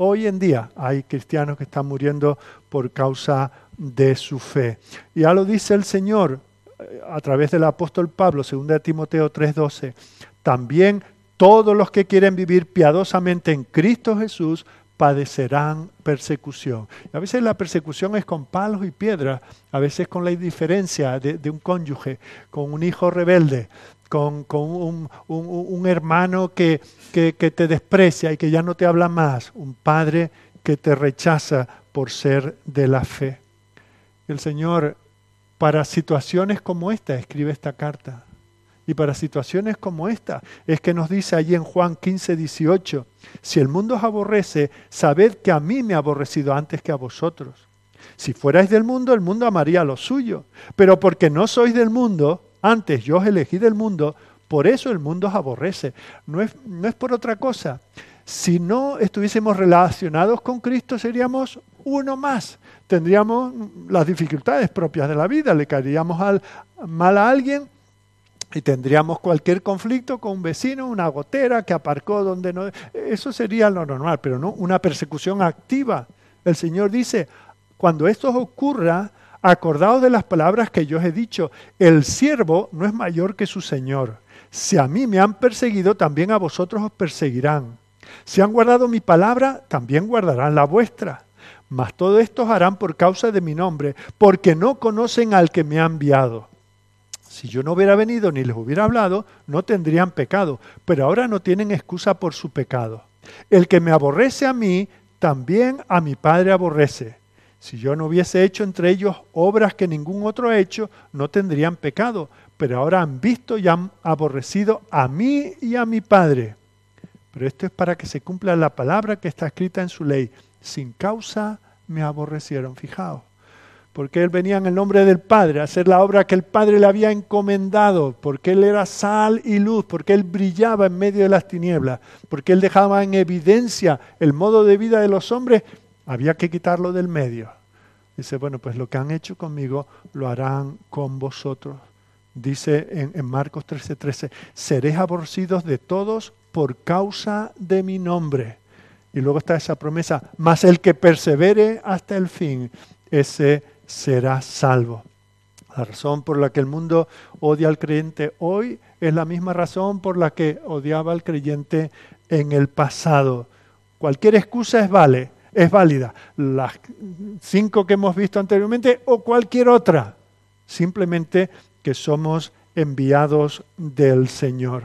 Hoy en día hay cristianos que están muriendo por causa de su fe. Ya lo dice el Señor eh, a través del apóstol Pablo, 2 Timoteo 3:12. También todos los que quieren vivir piadosamente en Cristo Jesús padecerán persecución. a veces la persecución es con palos y piedras, a veces con la indiferencia de, un cónyuge, con un hijo rebelde, con, un, hermano que, que, te desprecia y que ya no te habla más, un padre que te rechaza por ser de la fe. El Señor, para situaciones como esta, escribe esta carta. Y para situaciones como esta, es que nos dice allí en Juan 15, 18, si el mundo os aborrece, sabed que a mí me ha aborrecido antes que a vosotros. Si fuerais del mundo, el mundo amaría lo suyo. Pero porque no sois del mundo, antes yo os elegí del mundo, por eso el mundo os aborrece. No es, no es por otra cosa. Si no estuviésemos relacionados con Cristo, seríamos uno más. Tendríamos las dificultades propias de la vida, le caeríamos al, mal a alguien y tendríamos cualquier conflicto con un vecino, una gotera que aparcó donde no... Eso sería lo normal, pero no una persecución activa. El Señor dice, cuando esto ocurra, acordaos de las palabras que yo os he dicho, el siervo no es mayor que su Señor. Si a mí me han perseguido, también a vosotros os perseguirán. Si han guardado mi palabra, también guardarán la vuestra. Mas todo esto harán por causa de mi nombre, porque no conocen al que me ha enviado. Si yo no hubiera venido ni les hubiera hablado, no tendrían pecado, pero ahora no tienen excusa por su pecado. El que me aborrece a mí, también a mi Padre aborrece. Si yo no hubiese hecho entre ellos obras que ningún otro ha hecho, no tendrían pecado, pero ahora han visto y han aborrecido a mí y a mi Padre. Pero esto es para que se cumpla la palabra que está escrita en su ley. Sin causa me aborrecieron. Fijaos porque él venía en el nombre del Padre a hacer la obra que el Padre le había encomendado, porque él era sal y luz, porque él brillaba en medio de las tinieblas, porque él dejaba en evidencia el modo de vida de los hombres, había que quitarlo del medio. Dice, bueno, pues lo que han hecho conmigo lo harán con vosotros. Dice en, Marcos 13:13, 13, seréis aborrecidos de todos por causa de mi nombre. Y luego está esa promesa, mas el que persevere hasta el fin, ese será salvo. La razón por la que el mundo odia al creyente hoy es la misma razón por la que odiaba al creyente en el pasado. Cualquier excusa es vale. es válida. Las cinco que hemos visto anteriormente o cualquier otra. Simplemente que somos enviados del Señor.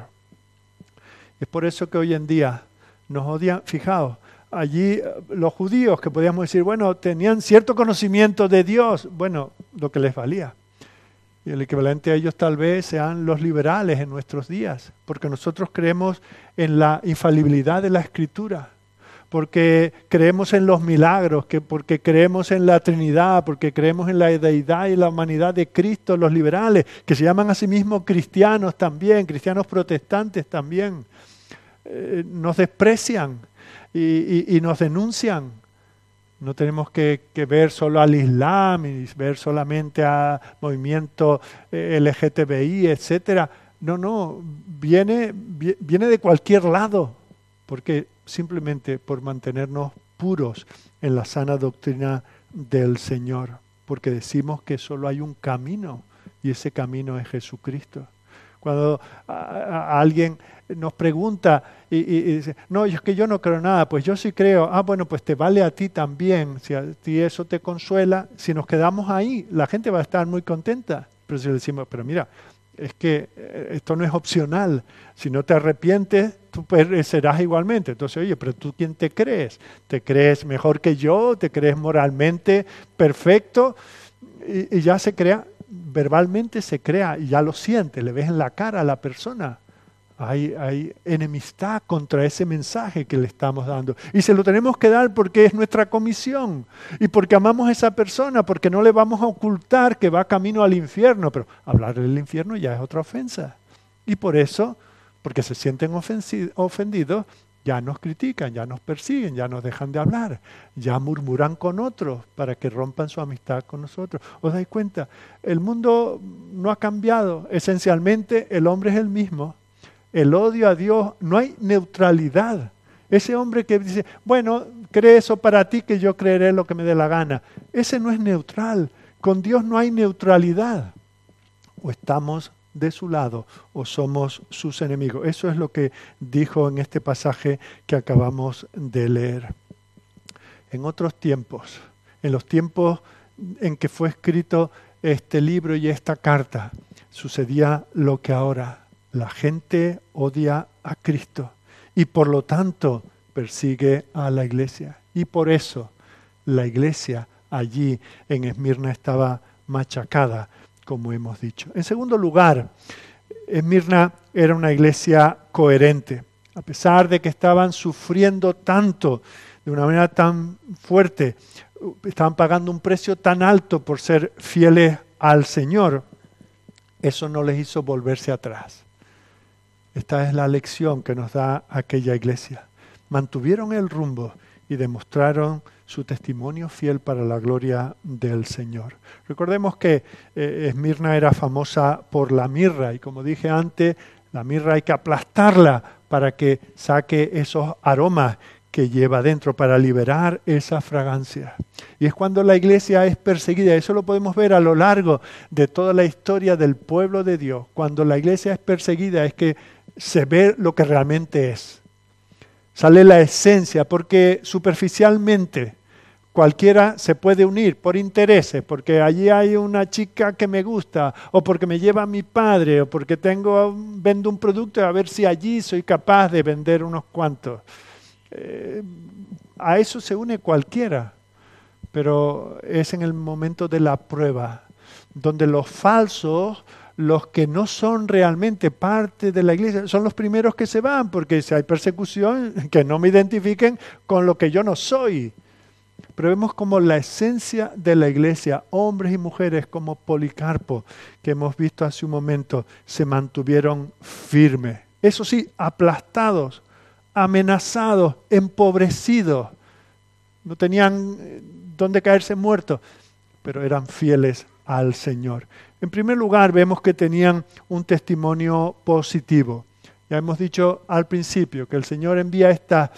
Es por eso que hoy en día nos odian. Fijaos, allí eh, los judíos que podíamos decir, bueno, tenían cierto conocimiento de Dios, bueno, lo que les valía. Y el equivalente a ellos tal vez sean los liberales en nuestros días, porque nosotros creemos en la infalibilidad de la escritura, porque creemos en los milagros, que porque creemos en la Trinidad, porque creemos en la deidad y la humanidad de Cristo, los liberales, que se llaman a sí mismos cristianos también, cristianos protestantes también, eh, nos desprecian y, nos denuncian. No tenemos que, ver solo al Islam y ver solamente al movimiento eh, LGTBI, etcétera. No, no, viene, viene de cualquier lado, porque simplemente por mantenernos puros en la sana doctrina del Señor, porque decimos que solo hay un camino y ese camino es Jesucristo. Cuando alguien nos pregunta y, dice, no, es que yo no creo nada, pues yo sí creo, ah, bueno, pues te vale a ti también, si a ti eso te consuela, si nos quedamos ahí, la gente va a estar muy contenta, pero si le decimos, pero mira, es que eh, esto no es opcional, si no te arrepientes, tú serás igualmente. Entonces, oye, pero tú quién te crees? ¿Te crees mejor que yo? ¿Te crees moralmente perfecto? Y ya se crea, verbalmente se crea, y ya lo siente, le ves en la cara a la persona hay, enemistad contra ese mensaje que le estamos dando. Y se lo tenemos que dar porque es nuestra comisión y porque amamos a esa persona, porque no le vamos a ocultar que va camino al infierno. Pero hablar del infierno ya es otra ofensa. Y por eso, porque se sienten ofendidos, ya nos critican, ya nos persiguen, ya nos dejan de hablar, ya murmuran con otros para que rompan su amistad con nosotros. ¿Os dais cuenta? El mundo no ha cambiado. Esencialmente el hombre es el mismo el odio a Dios, no hay neutralidad. Ese hombre que dice, bueno, cree eso para ti, que yo creeré lo que me dé la gana. Ese no es neutral. Con Dios no hay neutralidad. O estamos de su lado o somos sus enemigos. Eso es lo que dijo en este pasaje que acabamos de leer. En otros tiempos, en los tiempos en que fue escrito este libro y esta carta, sucedía lo que ahora la gente odia a Cristo y por lo tanto persigue a la iglesia. Y por eso la iglesia allí en Esmirna estaba machacada, como hemos dicho. En segundo lugar, Esmirna era una iglesia coherente. A pesar de que estaban sufriendo tanto, de una manera tan fuerte, estaban pagando un precio tan alto por ser fieles al Señor, eso no les hizo volverse atrás. Esta es la lección que nos da aquella iglesia. Mantuvieron el rumbo y demostraron su testimonio fiel para la gloria del Señor. Recordemos que eh, Esmirna era famosa por la mirra y como dije antes, la mirra hay que aplastarla para que saque esos aromas que lleva dentro para liberar esa fragancia. Y es cuando la iglesia es perseguida, eso lo podemos ver a lo largo de toda la historia del pueblo de Dios. Cuando la iglesia es perseguida es que se ve lo que realmente es. Sale la esencia, porque superficialmente cualquiera se puede unir por intereses, porque allí hay una chica que me gusta, o porque me lleva a mi padre, o porque tengo, vendo un producto a ver si allí soy capaz de vender unos cuantos. Eh, a eso se une cualquiera, pero es en el momento de la prueba, donde los falsos los que no son realmente parte de la iglesia son los primeros que se van, porque si hay persecución, que no me identifiquen con lo que yo no soy. Pero vemos como la esencia de la iglesia, hombres y mujeres como Policarpo, que hemos visto hace un momento, se mantuvieron firmes. Eso sí, aplastados, amenazados, empobrecidos. No tenían eh, dónde caerse muertos, pero eran fieles al Señor. En primer lugar, vemos que tenían un testimonio positivo. Ya hemos dicho al principio que el Señor envía esta,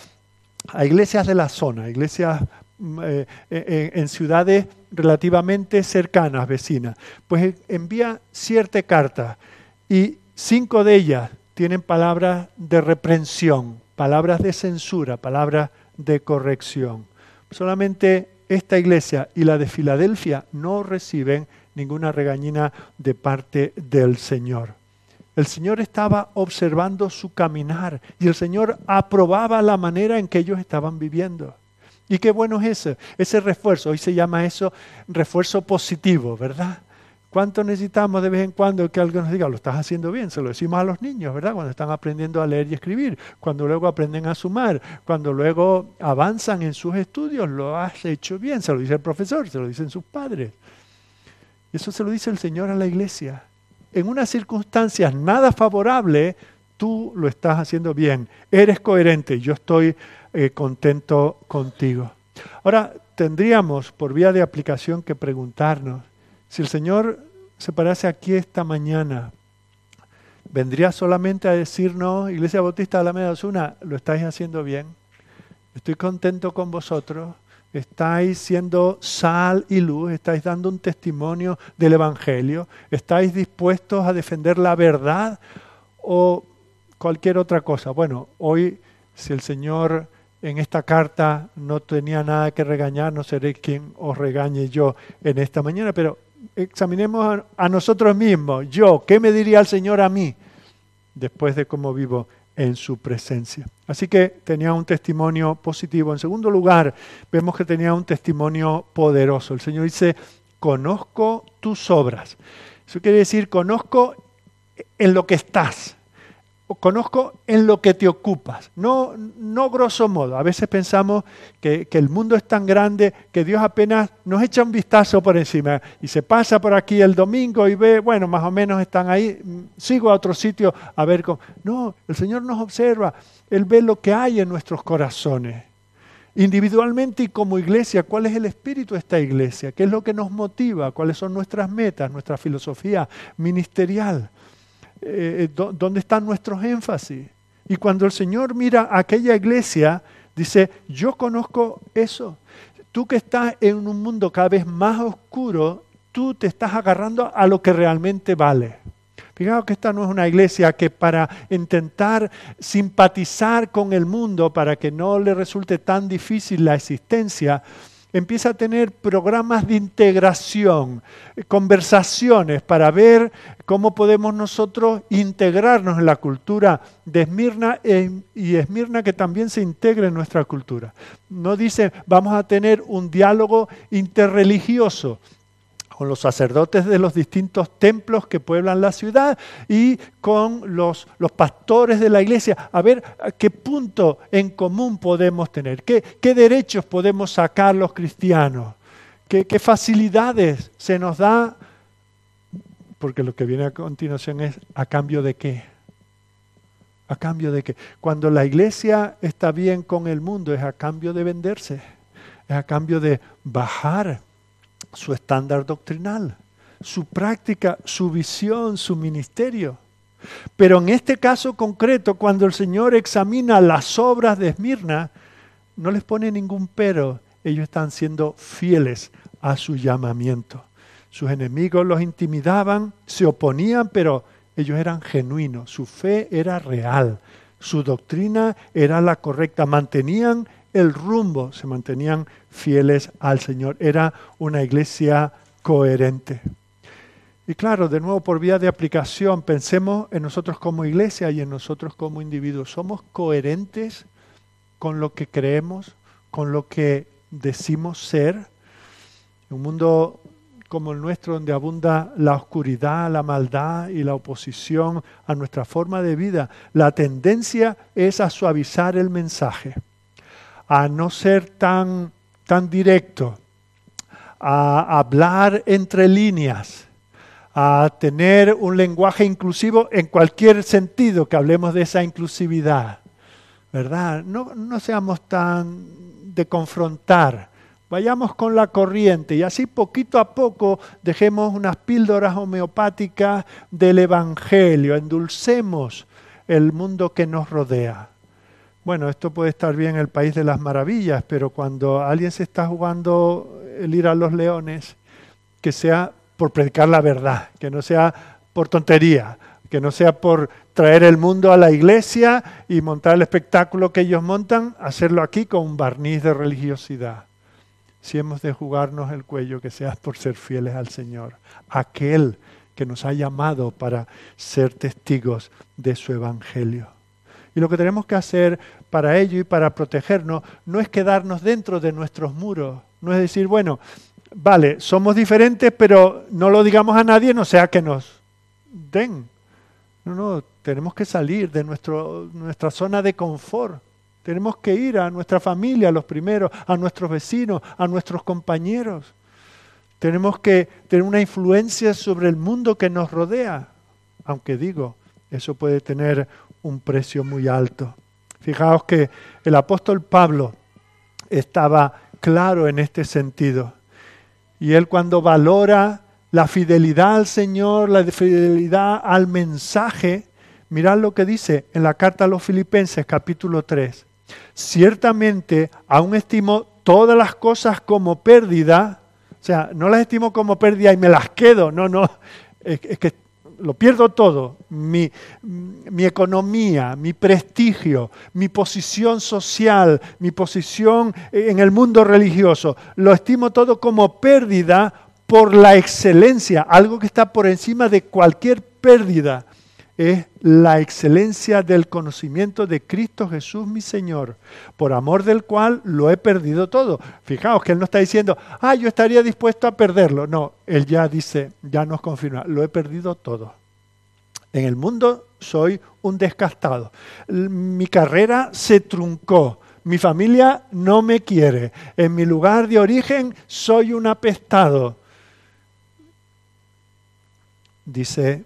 a iglesias de la zona, iglesias mm, eh, eh, en ciudades relativamente cercanas, vecinas. Pues envía siete cartas y cinco de ellas tienen palabras de reprensión, palabras de censura, palabras de corrección. Solamente esta iglesia y la de Filadelfia no reciben ninguna regañina de parte del Señor. El Señor estaba observando su caminar y el Señor aprobaba la manera en que ellos estaban viviendo. Y qué bueno es ese, ese refuerzo. Hoy se llama eso refuerzo positivo, ¿verdad? ¿Cuánto necesitamos de vez en cuando que alguien nos diga, lo estás haciendo bien? Se lo decimos a los niños, ¿verdad? Cuando están aprendiendo a leer y escribir, cuando luego aprenden a sumar, cuando luego avanzan en sus estudios, lo has hecho bien. Se lo dice el profesor, se lo dicen sus padres. Eso se lo dice el Señor a la iglesia. En unas circunstancias nada favorables, tú lo estás haciendo bien. Eres coherente. Yo estoy eh, contento contigo. Ahora, tendríamos por vía de aplicación que preguntarnos, si el Señor se parase aquí esta mañana, vendría solamente a decirnos, Iglesia Bautista de la Media Osuna, lo estáis haciendo bien, estoy contento con vosotros, estáis siendo sal y luz, estáis dando un testimonio del Evangelio, estáis dispuestos a defender la verdad o cualquier otra cosa. Bueno, hoy si el Señor en esta carta no tenía nada que regañar, no seré quien os regañe yo en esta mañana, pero examinemos a, nosotros mismos. Yo, ¿qué me diría el Señor a mí después de cómo vivo en su presencia? Así que tenía un testimonio positivo. En segundo lugar, vemos que tenía un testimonio poderoso. El Señor dice, conozco tus obras. Eso quiere decir, conozco en lo que estás conozco en lo que te ocupas, no, no grosso modo. A veces pensamos que, el mundo es tan grande que Dios apenas nos echa un vistazo por encima y se pasa por aquí el domingo y ve, bueno, más o menos están ahí, sigo a otro sitio a ver cómo. No, el Señor nos observa, Él ve lo que hay en nuestros corazones. Individualmente y como iglesia, ¿cuál es el espíritu de esta iglesia? ¿Qué es lo que nos motiva? ¿Cuáles son nuestras metas, nuestra filosofía ministerial? Eh, eh, dónde están nuestros énfasis. Y cuando el Señor mira a aquella iglesia, dice, yo conozco eso. Tú que estás en un mundo cada vez más oscuro, tú te estás agarrando a lo que realmente vale. Fijaos que esta no es una iglesia que para intentar simpatizar con el mundo, para que no le resulte tan difícil la existencia, empieza a tener programas de integración, conversaciones para ver cómo podemos nosotros integrarnos en la cultura de Esmirna e, y Esmirna que también se integre en nuestra cultura. No dice vamos a tener un diálogo interreligioso, con los sacerdotes de los distintos templos que pueblan la ciudad y con los, los pastores de la iglesia, a ver qué punto en común podemos tener, qué, qué derechos podemos sacar los cristianos, qué, qué facilidades se nos da, porque lo que viene a continuación es a cambio de qué. ¿A cambio de qué? Cuando la iglesia está bien con el mundo es a cambio de venderse, es a cambio de bajar su estándar doctrinal, su práctica, su visión, su ministerio. Pero en este caso concreto, cuando el Señor examina las obras de Esmirna, no les pone ningún pero, ellos están siendo fieles a su llamamiento. Sus enemigos los intimidaban, se oponían, pero ellos eran genuinos, su fe era real, su doctrina era la correcta, mantenían el rumbo, se mantenían fieles al Señor. Era una iglesia coherente. Y claro, de nuevo por vía de aplicación, pensemos en nosotros como iglesia y en nosotros como individuos. ¿Somos coherentes con lo que creemos, con lo que decimos ser? En un mundo como el nuestro, donde abunda la oscuridad, la maldad y la oposición a nuestra forma de vida, la tendencia es a suavizar el mensaje a no ser tan, tan directo, a hablar entre líneas, a tener un lenguaje inclusivo en cualquier sentido que hablemos de esa inclusividad. ¿Verdad? No, no seamos tan de confrontar. Vayamos con la corriente y así poquito a poco dejemos unas píldoras homeopáticas del Evangelio, endulcemos el mundo que nos rodea. Bueno, esto puede estar bien en el país de las maravillas, pero cuando alguien se está jugando el ir a los leones, que sea por predicar la verdad, que no sea por tontería, que no sea por traer el mundo a la iglesia y montar el espectáculo que ellos montan, hacerlo aquí con un barniz de religiosidad. si hemos de jugarnos el cuello, que sea por ser fieles al Señor, aquel que nos ha llamado para ser testigos de su Evangelio. Y lo que tenemos que hacer para ello y para protegernos no es quedarnos dentro de nuestros muros, no es decir, bueno, vale, somos diferentes, pero no lo digamos a nadie, no sea que nos den. No, no, tenemos que salir de nuestro, nuestra zona de confort. Tenemos que ir a nuestra familia, a los primeros, a nuestros vecinos, a nuestros compañeros. Tenemos que tener una influencia sobre el mundo que nos rodea. Aunque digo, eso puede tener un precio muy alto. Fijaos que el apóstol Pablo estaba claro en este sentido. Y él cuando valora la fidelidad al Señor, la fidelidad al mensaje, mirad lo que dice en la carta a los Filipenses capítulo 3. Ciertamente aún estimo todas las cosas como pérdida, o sea, no las estimo como pérdida y me las quedo, no, no, es, que lo pierdo todo, mi, mi, economía, mi prestigio, mi posición social, mi posición en el mundo religioso, lo estimo todo como pérdida por la excelencia, algo que está por encima de cualquier pérdida es la excelencia del conocimiento de Cristo Jesús mi Señor, por amor del cual lo he perdido todo. Fijaos que Él no está diciendo, ah, yo estaría dispuesto a perderlo. No, Él ya dice, ya nos confirma, lo he perdido todo. En el mundo soy un descastado. Mi carrera se truncó. Mi familia no me quiere. En mi lugar de origen soy un apestado. Dice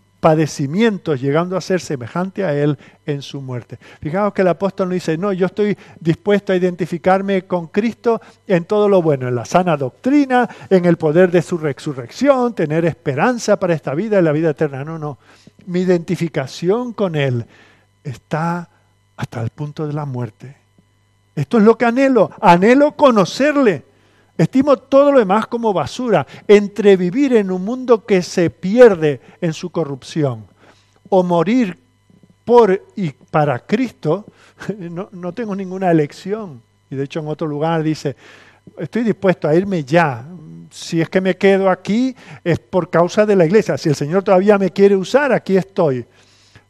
padecimientos, llegando a ser semejante a Él en su muerte. Fijaos que el apóstol no dice, no, yo estoy dispuesto a identificarme con Cristo en todo lo bueno, en la sana doctrina, en el poder de su resurrección, tener esperanza para esta vida y la vida eterna. No, no. Mi identificación con Él está hasta el punto de la muerte. Esto es lo que anhelo. Anhelo conocerle. Estimo todo lo demás como basura, entre vivir en un mundo que se pierde en su corrupción o morir por y para Cristo, no, no tengo ninguna elección. Y de hecho en otro lugar dice, estoy dispuesto a irme ya. Si es que me quedo aquí es por causa de la iglesia. Si el Señor todavía me quiere usar, aquí estoy.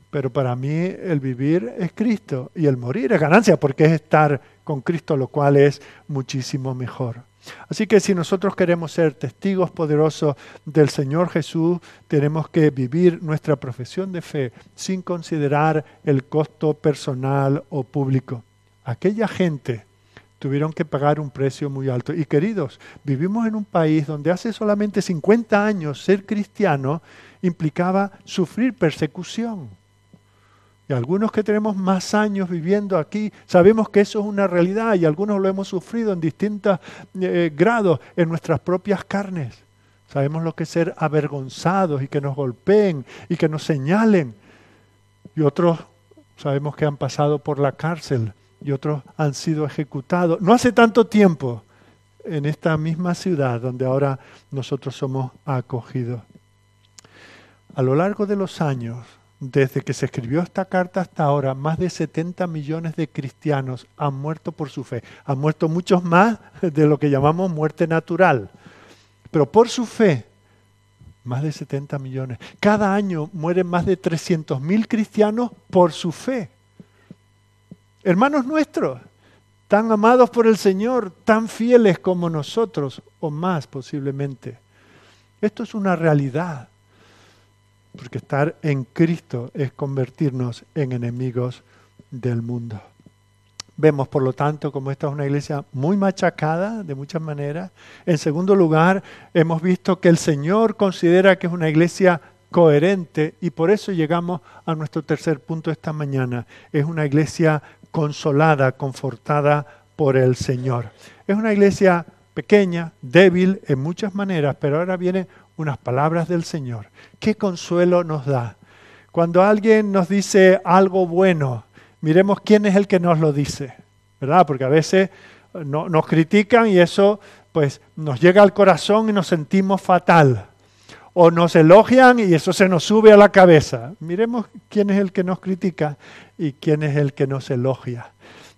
Pero para mí el vivir es Cristo y el morir es ganancia porque es estar con Cristo, lo cual es muchísimo mejor. Así que si nosotros queremos ser testigos poderosos del Señor Jesús, tenemos que vivir nuestra profesión de fe sin considerar el costo personal o público. Aquella gente tuvieron que pagar un precio muy alto. Y queridos, vivimos en un país donde hace solamente 50 años ser cristiano implicaba sufrir persecución. Y algunos que tenemos más años viviendo aquí, sabemos que eso es una realidad y algunos lo hemos sufrido en distintos eh, grados en nuestras propias carnes. Sabemos lo que es ser avergonzados y que nos golpeen y que nos señalen. Y otros sabemos que han pasado por la cárcel y otros han sido ejecutados. No hace tanto tiempo en esta misma ciudad donde ahora nosotros somos acogidos. A lo largo de los años, desde que se escribió esta carta hasta ahora, más de 70 millones de cristianos han muerto por su fe. Han muerto muchos más de lo que llamamos muerte natural. Pero por su fe, más de 70 millones. Cada año mueren más de 300 mil cristianos por su fe. Hermanos nuestros, tan amados por el Señor, tan fieles como nosotros, o más posiblemente. Esto es una realidad porque estar en Cristo es convertirnos en enemigos del mundo. Vemos, por lo tanto, como esta es una iglesia muy machacada de muchas maneras. En segundo lugar, hemos visto que el Señor considera que es una iglesia coherente y por eso llegamos a nuestro tercer punto esta mañana. Es una iglesia consolada, confortada por el Señor. Es una iglesia pequeña, débil en muchas maneras, pero ahora viene unas palabras del Señor. ¿Qué consuelo nos da Cuando alguien nos dice algo bueno, miremos quién es el que nos lo dice, ¿verdad? Porque a veces nos critican y eso pues nos llega al corazón y nos sentimos fatal. O nos elogian y eso se nos sube a la cabeza. Miremos quién es el que nos critica y quién es el que nos elogia.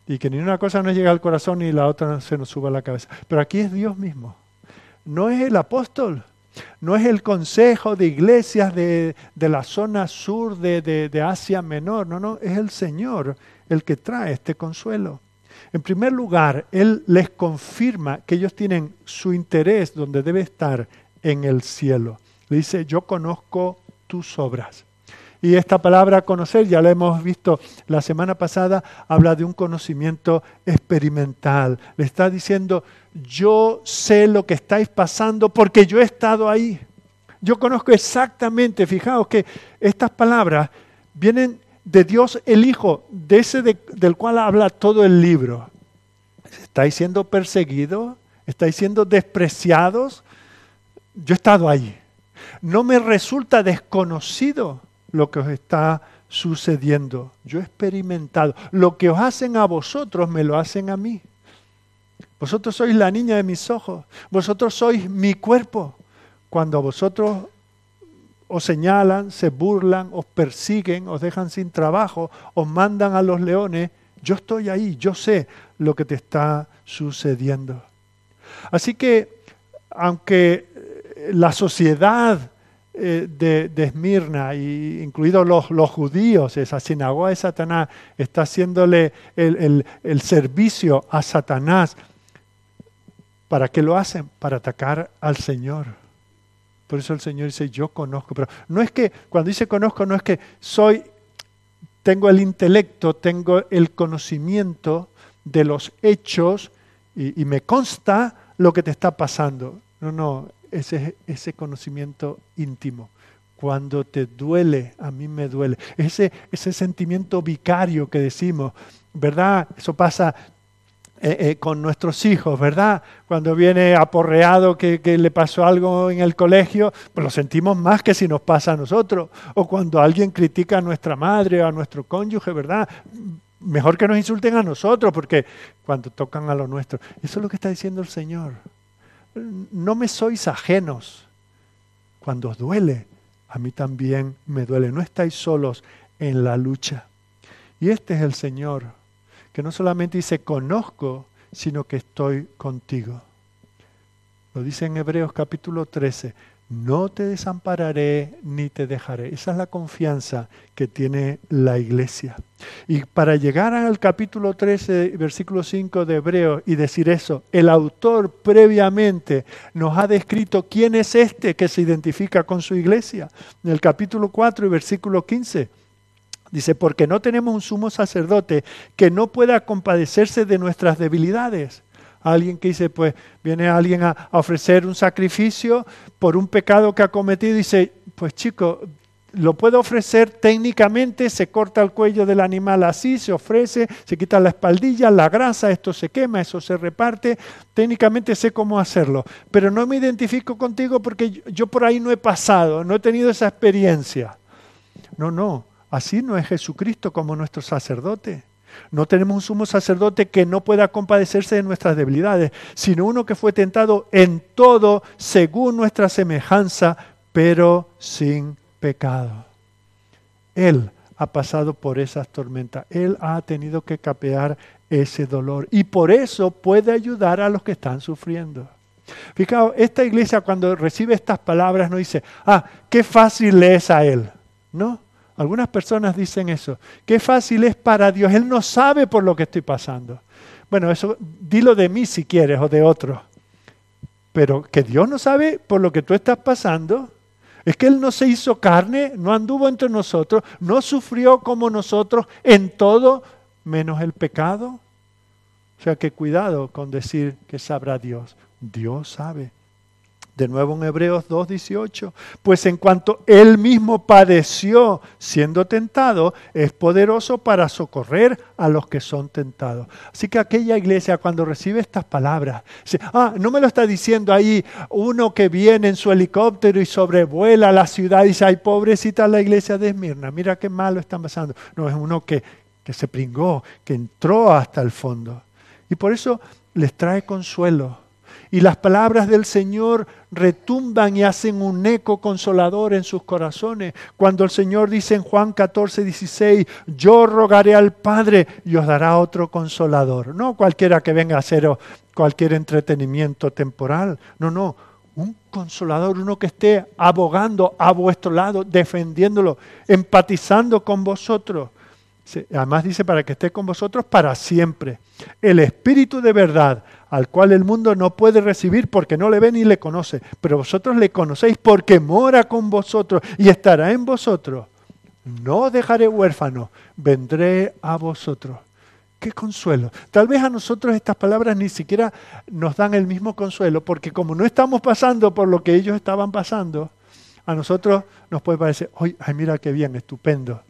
Y que ni una cosa nos llega al corazón ni la otra se nos sube a la cabeza. Pero aquí es Dios mismo. No es el apóstol, no es el consejo de iglesias de, la zona sur de, de Asia Menor, no, no, es el Señor el que trae este consuelo. En primer lugar, Él les confirma que ellos tienen su interés donde debe estar en el cielo. Le dice, yo conozco tus obras. Y esta palabra conocer, ya la hemos visto la semana pasada, habla de un conocimiento experimental. Le está diciendo, yo sé lo que estáis pasando porque yo he estado ahí. Yo conozco exactamente, fijaos que estas palabras vienen de Dios el Hijo, de ese del cual habla todo el libro. ¿Estáis siendo perseguidos? ¿Estáis siendo despreciados? Yo he estado ahí. No me resulta desconocido lo que os está sucediendo. Yo he experimentado. Lo que os hacen a vosotros me lo hacen a mí. Vosotros sois la niña de mis ojos. Vosotros sois mi cuerpo. Cuando a vosotros os señalan, se burlan, os persiguen, os dejan sin trabajo, os mandan a los leones, yo estoy ahí, yo sé lo que te está sucediendo. Así que, aunque la sociedad eh, de, de, Esmirna, incluidos los, los, judíos, esa sinagoga de Satanás, está haciéndole el, el, servicio a Satanás. ¿Para qué lo hacen? Para atacar al Señor. Por eso el Señor dice, yo conozco. Pero no es que, cuando dice conozco, no es que soy, tengo el intelecto, tengo el conocimiento de los hechos y, y me consta lo que te está pasando. No, no, ese, ese conocimiento íntimo. Cuando te duele, a mí me duele. Ese, ese sentimiento vicario que decimos, ¿verdad? Eso pasa eh, eh, con nuestros hijos, ¿verdad? Cuando viene aporreado que, que, le pasó algo en el colegio, pues lo sentimos más que si nos pasa a nosotros. O cuando alguien critica a nuestra madre o a nuestro cónyuge, ¿verdad? Mejor que nos insulten a nosotros, porque cuando tocan a lo nuestro. Eso es lo que está diciendo el Señor no me sois ajenos. Cuando os duele, a mí también me duele. No estáis solos en la lucha. Y este es el Señor, que no solamente dice conozco, sino que estoy contigo. Lo dice en Hebreos capítulo 13, no te desampararé ni te dejaré. Esa es la confianza que tiene la iglesia. Y para llegar al capítulo 13, versículo 5 de Hebreos y decir eso, el autor previamente nos ha descrito quién es este que se identifica con su iglesia. En el capítulo 4 y versículo 15. Dice, porque no tenemos un sumo sacerdote que no pueda compadecerse de nuestras debilidades alguien que dice, pues viene alguien a, ofrecer un sacrificio por un pecado que ha cometido y dice, pues chico, lo puedo ofrecer técnicamente, se corta el cuello del animal así, se ofrece, se quita la espaldilla, la grasa, esto se quema, eso se reparte, técnicamente sé cómo hacerlo, pero no me identifico contigo porque yo por ahí no he pasado, no he tenido esa experiencia. No, no, así no es Jesucristo como nuestro sacerdote. No tenemos un sumo sacerdote que no pueda compadecerse de nuestras debilidades, sino uno que fue tentado en todo según nuestra semejanza, pero sin pecado. Él ha pasado por esas tormentas, Él ha tenido que capear ese dolor y por eso puede ayudar a los que están sufriendo. Fijaos, esta iglesia cuando recibe estas palabras no dice, ah, qué fácil es a Él. No, algunas personas dicen eso. Qué fácil es para Dios. Él no sabe por lo que estoy pasando. Bueno, eso dilo de mí si quieres o de otro. Pero que Dios no sabe por lo que tú estás pasando. Es que Él no se hizo carne, no anduvo entre nosotros, no sufrió como nosotros en todo menos el pecado. O sea que cuidado con decir que sabrá Dios. Dios sabe. De nuevo en Hebreos 2.18, pues en cuanto él mismo padeció siendo tentado, es poderoso para socorrer a los que son tentados. Así que aquella iglesia cuando recibe estas palabras, dice, ah, no me lo está diciendo ahí uno que viene en su helicóptero y sobrevuela la ciudad y dice, ay, pobrecita la iglesia de Esmirna, mira qué malo están pasando. No, es uno que, que se pringó, que entró hasta el fondo. Y por eso les trae consuelo y las palabras del Señor retumban y hacen un eco consolador en sus corazones. Cuando el Señor dice en Juan 14, 16, yo rogaré al Padre y os dará otro consolador. No cualquiera que venga a hacer cualquier entretenimiento temporal. No, no. Un consolador, uno que esté abogando a vuestro lado, defendiéndolo, empatizando con vosotros. Además dice para que esté con vosotros para siempre. El Espíritu de verdad, al cual el mundo no puede recibir porque no le ve ni le conoce, pero vosotros le conocéis porque mora con vosotros y estará en vosotros. No dejaré huérfano, vendré a vosotros. Qué consuelo. Tal vez a nosotros estas palabras ni siquiera nos dan el mismo consuelo, porque como no estamos pasando por lo que ellos estaban pasando, a nosotros nos puede parecer, ay, mira qué bien, estupendo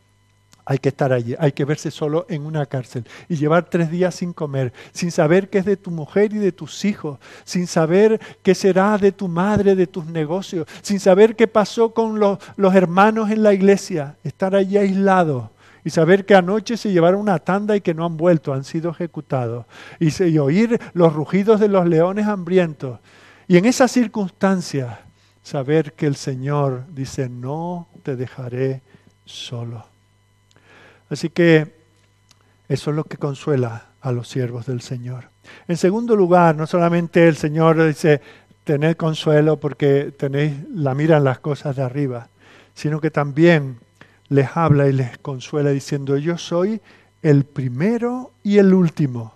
hay que estar allí, hay que verse solo en una cárcel y llevar tres días sin comer, sin saber qué es de tu mujer y de tus hijos, sin saber qué será de tu madre, de tus negocios, sin saber qué pasó con los, hermanos en la iglesia, estar allí aislado y saber que anoche se llevaron una tanda y que no han vuelto, han sido ejecutados, y, y oír los rugidos de los leones hambrientos. Y en esas circunstancias, saber que el Señor dice, no te dejaré solo. Así que eso es lo que consuela a los siervos del Señor. En segundo lugar, no solamente el Señor dice, tened consuelo porque tenéis la mira en las cosas de arriba, sino que también les habla y les consuela diciendo, yo soy el primero y el último.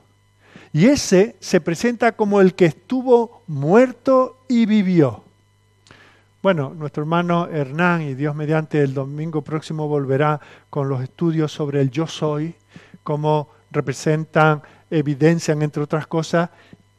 Y ese se presenta como el que estuvo muerto y vivió. Bueno, nuestro hermano Hernán y Dios mediante el domingo próximo volverá con los estudios sobre el yo soy, cómo representan, evidencian, entre otras cosas,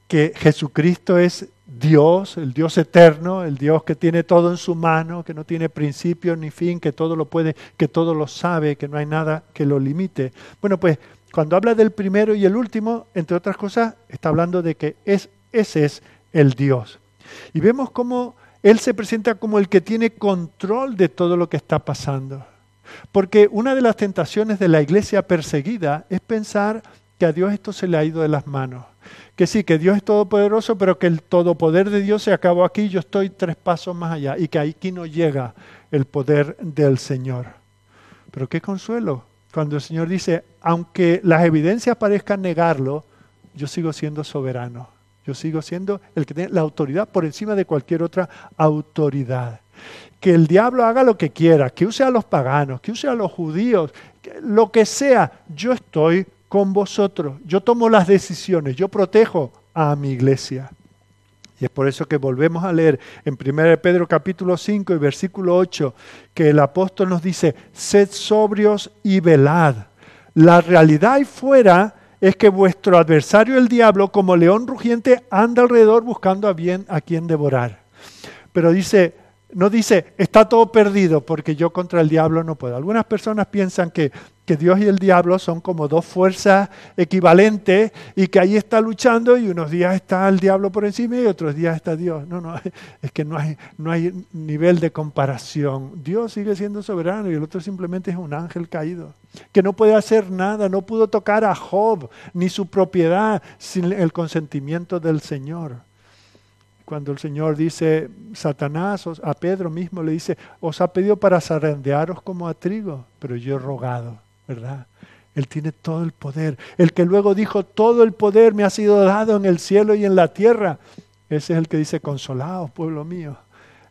que Jesucristo es Dios, el Dios eterno, el Dios que tiene todo en su mano, que no tiene principio ni fin, que todo lo puede, que todo lo sabe, que no hay nada que lo limite. Bueno, pues cuando habla del primero y el último, entre otras cosas, está hablando de que es, ese es el Dios. Y vemos cómo él se presenta como el que tiene control de todo lo que está pasando. Porque una de las tentaciones de la iglesia perseguida es pensar que a Dios esto se le ha ido de las manos. Que sí, que Dios es todopoderoso, pero que el todopoder de Dios se acabó aquí, yo estoy tres pasos más allá y que aquí no llega el poder del Señor. Pero qué consuelo cuando el Señor dice, aunque las evidencias parezcan negarlo, yo sigo siendo soberano. Yo sigo siendo el que tiene la autoridad por encima de cualquier otra autoridad. Que el diablo haga lo que quiera, que use a los paganos, que use a los judíos, lo que sea, yo estoy con vosotros. Yo tomo las decisiones, yo protejo a mi iglesia. Y es por eso que volvemos a leer en 1 Pedro capítulo 5 y versículo 8 que el apóstol nos dice, sed sobrios y velad. La realidad ahí fuera es que vuestro adversario el diablo, como león rugiente, anda alrededor buscando a bien a quien devorar. Pero dice, no dice, está todo perdido porque yo contra el diablo no puedo. Algunas personas piensan que, que, Dios y el diablo son como dos fuerzas equivalentes y que ahí está luchando y unos días está el diablo por encima y otros días está Dios. No, no, es que no hay, no hay nivel de comparación. Dios sigue siendo soberano y el otro simplemente es un ángel caído que no puede hacer nada, no pudo tocar a Job ni su propiedad sin el consentimiento del Señor. Cuando el Señor dice, Satanás a Pedro mismo le dice, os ha pedido para zarandearos como a trigo, pero yo he rogado, ¿verdad? Él tiene todo el poder. El que luego dijo, todo el poder me ha sido dado en el cielo y en la tierra. Ese es el que dice, consolaos, pueblo mío.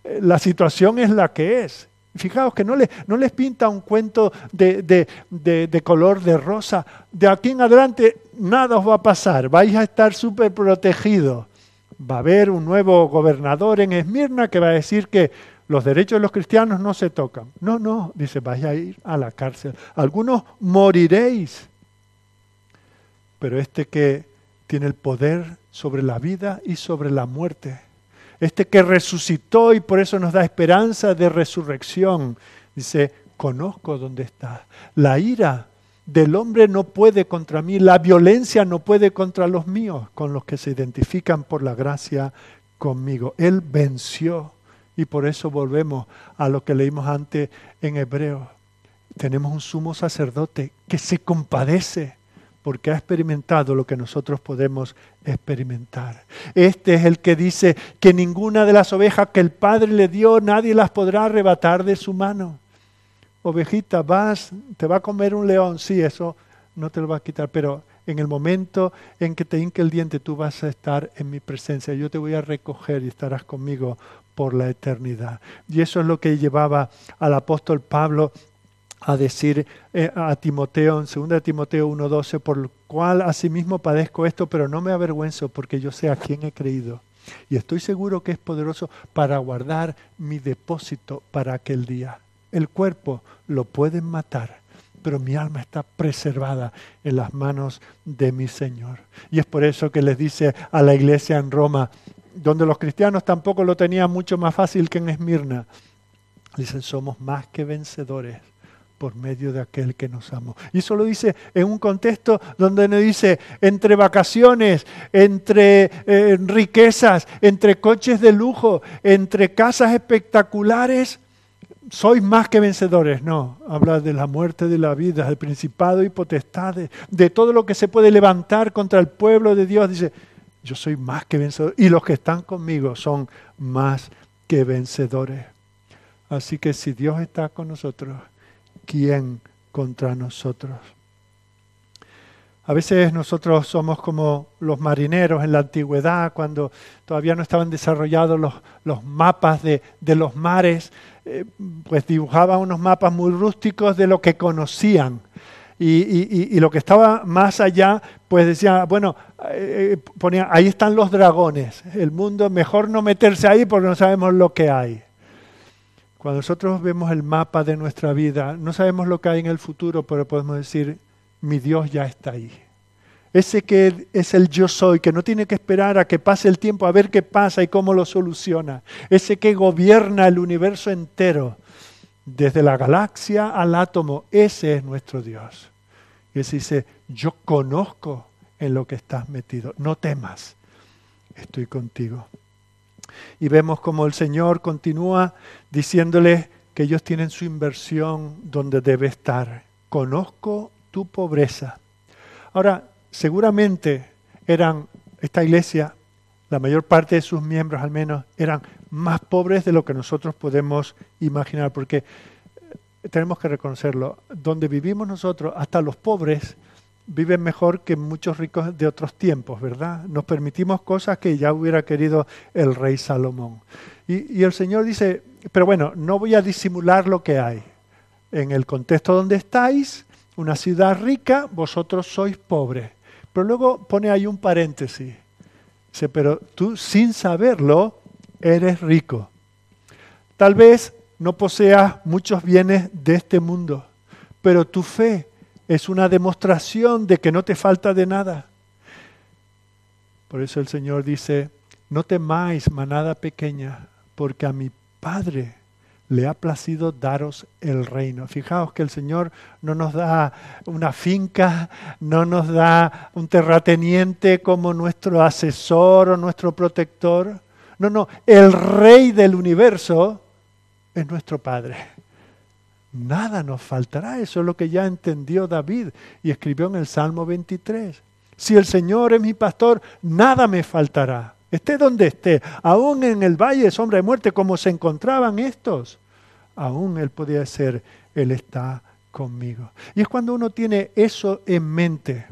Eh, la situación es la que es. Fijaos que no, no les pinta un cuento de, de, color de rosa. De aquí en adelante nada os va a pasar, vais a estar súper protegidos. Va a haber un nuevo gobernador en Esmirna que va a decir que los derechos de los cristianos no se tocan. No, no, dice, vais a ir a la cárcel. Algunos moriréis. Pero este que tiene el poder sobre la vida y sobre la muerte, este que resucitó y por eso nos da esperanza de resurrección. Dice, conozco dónde está. La ira del hombre no puede contra mí, la violencia no puede contra los míos, con los que se identifican por la gracia conmigo. Él venció y por eso volvemos a lo que leímos antes en Hebreo. Tenemos un sumo sacerdote que se compadece porque ha experimentado lo que nosotros podemos experimentar. Este es el que dice que ninguna de las ovejas que el Padre le dio, nadie las podrá arrebatar de su mano. Ovejita, vas, te va a comer un león, sí, eso no te lo va a quitar, pero en el momento en que te hinque el diente, tú vas a estar en mi presencia. Yo te voy a recoger y estarás conmigo por la eternidad. Y eso es lo que llevaba al apóstol Pablo a decir eh, a Timoteo, en 2 Timoteo 1.12, por lo cual asimismo padezco esto, pero no me avergüenzo porque yo sé a quién he creído. Y estoy seguro que es poderoso para guardar mi depósito para aquel día. El cuerpo lo pueden matar, pero mi alma está preservada en las manos de mi Señor. Y es por eso que les dice a la iglesia en Roma, donde los cristianos tampoco lo tenían mucho más fácil que en Esmirna, dicen, somos más que vencedores por medio de aquel que nos amó. Y eso lo dice en un contexto donde nos dice, entre vacaciones, entre eh, riquezas, entre coches de lujo, entre casas espectaculares, sois más que vencedores. No, habla de la muerte, de la vida, del principado y potestades, de todo lo que se puede levantar contra el pueblo de Dios. Dice, yo soy más que vencedor. Y los que están conmigo son más que vencedores. Así que si Dios está con nosotros, ¿quién contra nosotros? A veces nosotros somos como los marineros en la antigüedad, cuando todavía no estaban desarrollados los, los mapas de, de, los mares, eh, pues dibujaban unos mapas muy rústicos de lo que conocían. Y, lo que estaba más allá, pues decía, bueno, eh, eh, ponía, ahí están los dragones, el mundo, mejor no meterse ahí porque no sabemos lo que hay. Cuando nosotros vemos el mapa de nuestra vida, no sabemos lo que hay en el futuro, pero podemos decir, mi Dios ya está ahí. Ese que es el yo soy, que no tiene que esperar a que pase el tiempo a ver qué pasa y cómo lo soluciona. Ese que gobierna el universo entero, desde la galaxia al átomo, ese es nuestro Dios. Y ese dice, yo conozco en lo que estás metido, no temas, estoy contigo. Y vemos como el Señor continúa diciéndole que ellos tienen su inversión donde debe estar. Conozco tu pobreza. Ahora, seguramente eran, esta iglesia, la mayor parte de sus miembros al menos, eran más pobres de lo que nosotros podemos imaginar, porque eh, tenemos que reconocerlo, donde vivimos nosotros, hasta los pobres viven mejor que muchos ricos de otros tiempos, ¿verdad? Nos permitimos cosas que ya hubiera querido el rey Salomón. Y, el Señor dice, pero bueno, no voy a disimular lo que hay. En el contexto donde estáis, una ciudad rica, vosotros sois pobres. Pero luego pone ahí un paréntesis. Dice, pero tú sin saberlo eres rico. Tal vez no poseas muchos bienes de este mundo, pero tu fe es una demostración de que no te falta de nada. Por eso el Señor dice, no temáis manada pequeña, porque a mi Padre le ha placido daros el reino. Fijaos que el Señor no nos da una finca, no nos da un terrateniente como nuestro asesor o nuestro protector. No, no, el rey del universo es nuestro Padre nada nos faltará. Eso es lo que ya entendió David y escribió en el Salmo 23. Si el Señor es mi pastor, nada me faltará. Esté donde esté, aún en el valle de sombra de muerte, como se encontraban estos, aún Él podía ser, Él está conmigo. Y es cuando uno tiene eso en mente,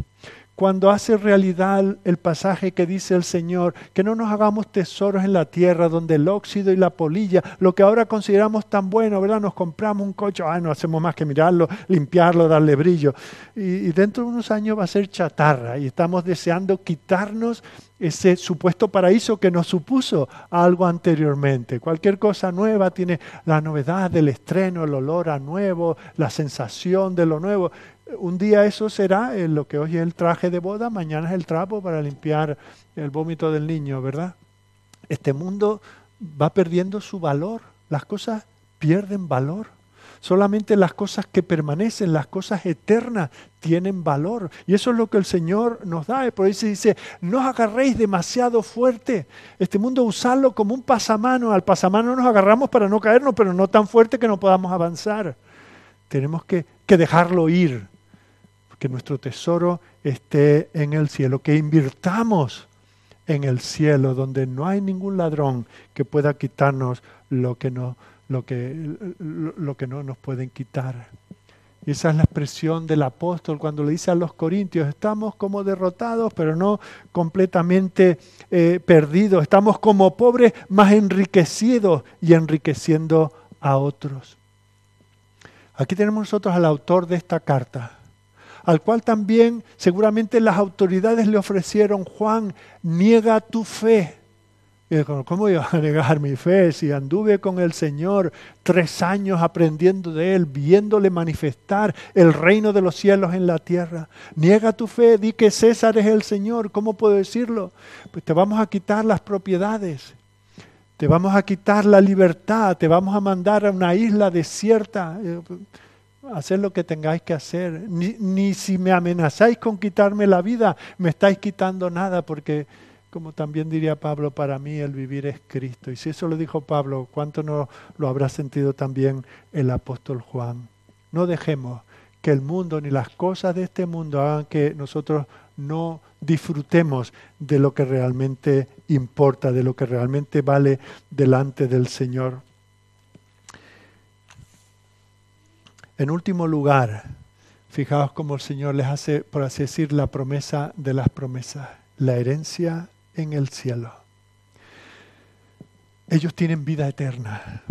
cuando hace realidad el pasaje que dice el Señor, que no nos hagamos tesoros en la tierra donde el óxido y la polilla, lo que ahora consideramos tan bueno, ¿verdad? Nos compramos un coche, ah, no hacemos más que mirarlo, limpiarlo, darle brillo. Y, y dentro de unos años va a ser chatarra y estamos deseando quitarnos ese supuesto paraíso que nos supuso algo anteriormente. Cualquier cosa nueva tiene la novedad del estreno, el olor a nuevo, la sensación de lo nuevo. Un día eso será lo que hoy es el traje de boda, mañana es el trapo para limpiar el vómito del niño, ¿verdad? Este mundo va perdiendo su valor, las cosas pierden valor. Solamente las cosas que permanecen, las cosas eternas, tienen valor. Y eso es lo que el Señor nos da. Por eso dice, no os agarréis demasiado fuerte. Este mundo usarlo como un pasamano. Al pasamano nos agarramos para no caernos, pero no tan fuerte que no podamos avanzar. Tenemos que dejarlo ir. Que nuestro tesoro esté en el cielo. Que invirtamos en el cielo, donde no hay ningún ladrón que pueda quitarnos lo que no lo que, lo que no nos pueden quitar. Y esa es la expresión del apóstol cuando le dice a los corintios, estamos como derrotados, pero no completamente eh, perdidos, estamos como pobres, más enriquecidos y enriqueciendo a otros. Aquí tenemos nosotros al autor de esta carta, al cual también seguramente las autoridades le ofrecieron, Juan, niega tu fe ¿Cómo iba a negar mi fe si anduve con el Señor tres años aprendiendo de Él, viéndole manifestar el reino de los cielos en la tierra? Niega tu fe, di que César es el Señor. ¿Cómo puedo decirlo? Pues te vamos a quitar las propiedades, te vamos a quitar la libertad, te vamos a mandar a una isla desierta. Hacer lo que tengáis que hacer. Ni, ni si me amenazáis con quitarme la vida, me estáis quitando nada porque como también diría Pablo, para mí el vivir es Cristo. Y si eso lo dijo Pablo, ¿cuánto no lo habrá sentido también el apóstol Juan? No dejemos que el mundo ni las cosas de este mundo hagan que nosotros no disfrutemos de lo que realmente importa, de lo que realmente vale delante del Señor. En último lugar, fijaos cómo el Señor les hace, por así decir, la promesa de las promesas, la herencia en el cielo. Ellos tienen vida eterna.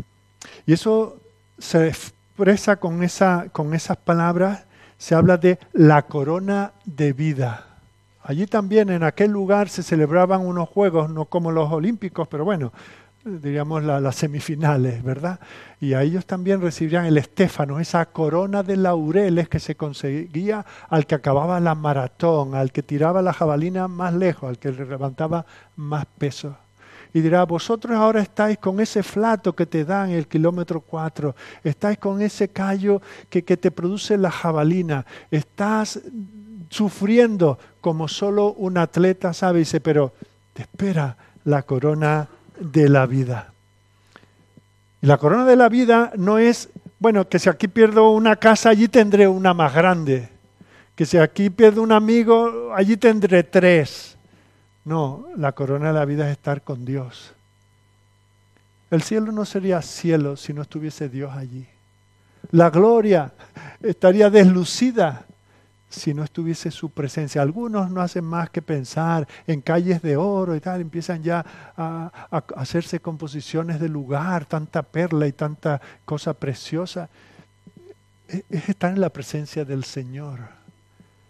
Y eso se expresa con, esa, con esas palabras, se habla de la corona de vida. Allí también en aquel lugar se celebraban unos juegos, no como los olímpicos, pero bueno, diríamos, las semifinales, ¿verdad? Y a ellos también recibirían el estéfano, esa corona de laureles que se conseguía al que acababa la maratón, al que tiraba la jabalina más lejos, al que levantaba más peso. Y dirá, vosotros ahora estáis con ese flato que te dan el kilómetro 4, estáis con ese callo que, que te produce la jabalina, estás sufriendo como solo un atleta sabe, dice, pero te espera la corona de la vida. Y la corona de la vida no es, bueno, que si aquí pierdo una casa, allí tendré una más grande. Que si aquí pierdo un amigo, allí tendré tres. No, la corona de la vida es estar con Dios. El cielo no sería cielo si no estuviese Dios allí. La gloria estaría deslucida si no estuviese su presencia. Algunos no hacen más que pensar en calles de oro y tal, empiezan ya a, hacerse composiciones de lugar, tanta perla y tanta cosa preciosa. E, es estar en la presencia del Señor.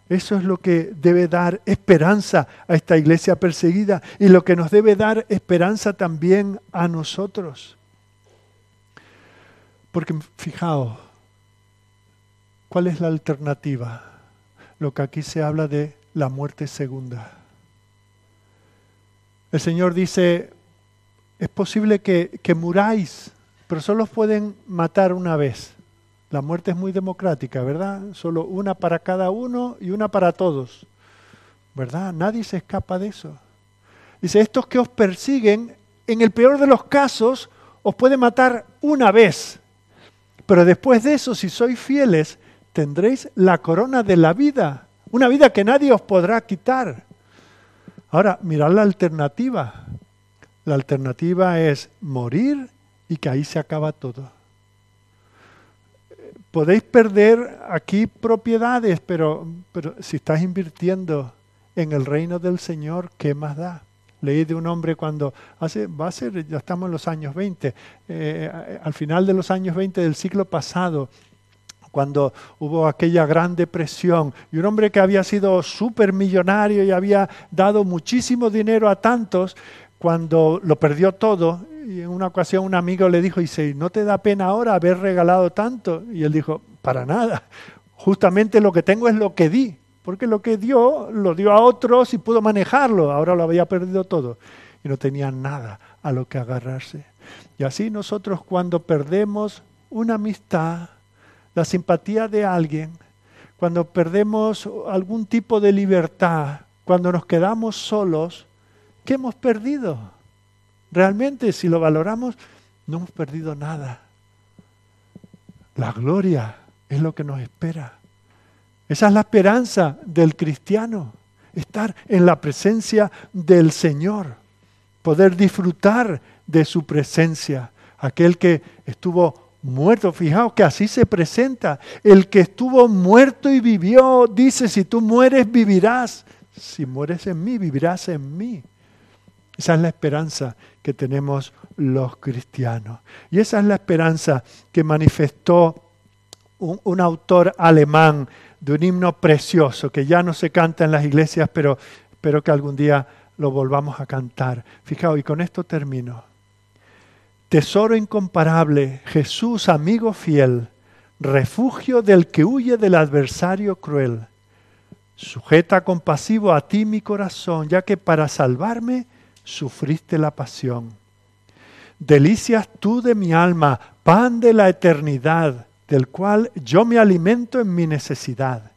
Eso es lo que debe dar esperanza a esta iglesia perseguida y lo que nos debe dar esperanza también a nosotros. Porque fijaos, ¿cuál es la alternativa? Lo que aquí se habla de la muerte segunda. El Señor dice, es posible que, muráis, pero solo pueden matar una vez. La muerte es muy democrática, ¿verdad? Solo una para cada uno y una para todos. ¿Verdad? Nadie se escapa de eso. Dice, estos que os persiguen, en el peor de los casos, os pueden matar una vez. Pero después de eso, si sois fieles, tendréis la corona de la vida, una vida que nadie os podrá quitar. Ahora, mirad la alternativa. La alternativa es morir y que ahí se acaba todo. Podéis perder aquí propiedades, pero, pero si estás invirtiendo en el reino del Señor, ¿qué más da? Leí de un hombre cuando hace, va a ser, ya estamos en los años 20, eh, al final de los años 20 del siglo pasado, cuando hubo aquella gran depresión, y un hombre que había sido súper millonario y había dado muchísimo dinero a tantos, cuando lo perdió todo, y en una ocasión un amigo le dijo, dice, ¿no te da pena ahora haber regalado tanto? Y él dijo, para nada, justamente lo que tengo es lo que di, porque lo que dio lo dio a otros y pudo manejarlo, ahora lo había perdido todo. y no tenían nada a lo que agarrarse. Y así nosotros cuando perdemos una amistad, la simpatía de alguien, cuando perdemos algún tipo de libertad, cuando nos quedamos solos, ¿qué hemos perdido? Realmente, si lo valoramos, no hemos perdido nada. La gloria es lo que nos espera. Esa es la esperanza del cristiano, estar en la presencia del Señor, poder disfrutar de su presencia. Aquel que estuvo muerto, fijaos que así se presenta. El que estuvo muerto y vivió, dice, si tú mueres, vivirás. Si mueres en mí, vivirás en mí. Esa es la esperanza que tenemos los cristianos. Y esa es la esperanza que manifestó un, autor alemán de un himno precioso que ya no se canta en las iglesias, pero espero que algún día lo volvamos a cantar. Fijaos, y con esto termino. Tesoro incomparable, Jesús, amigo fiel, refugio del que huye del adversario cruel. Sujeta compasivo a ti mi corazón, ya que para salvarme sufriste la pasión. Delicias tú de mi alma, pan de la eternidad, del cual yo me alimento en mi necesidad.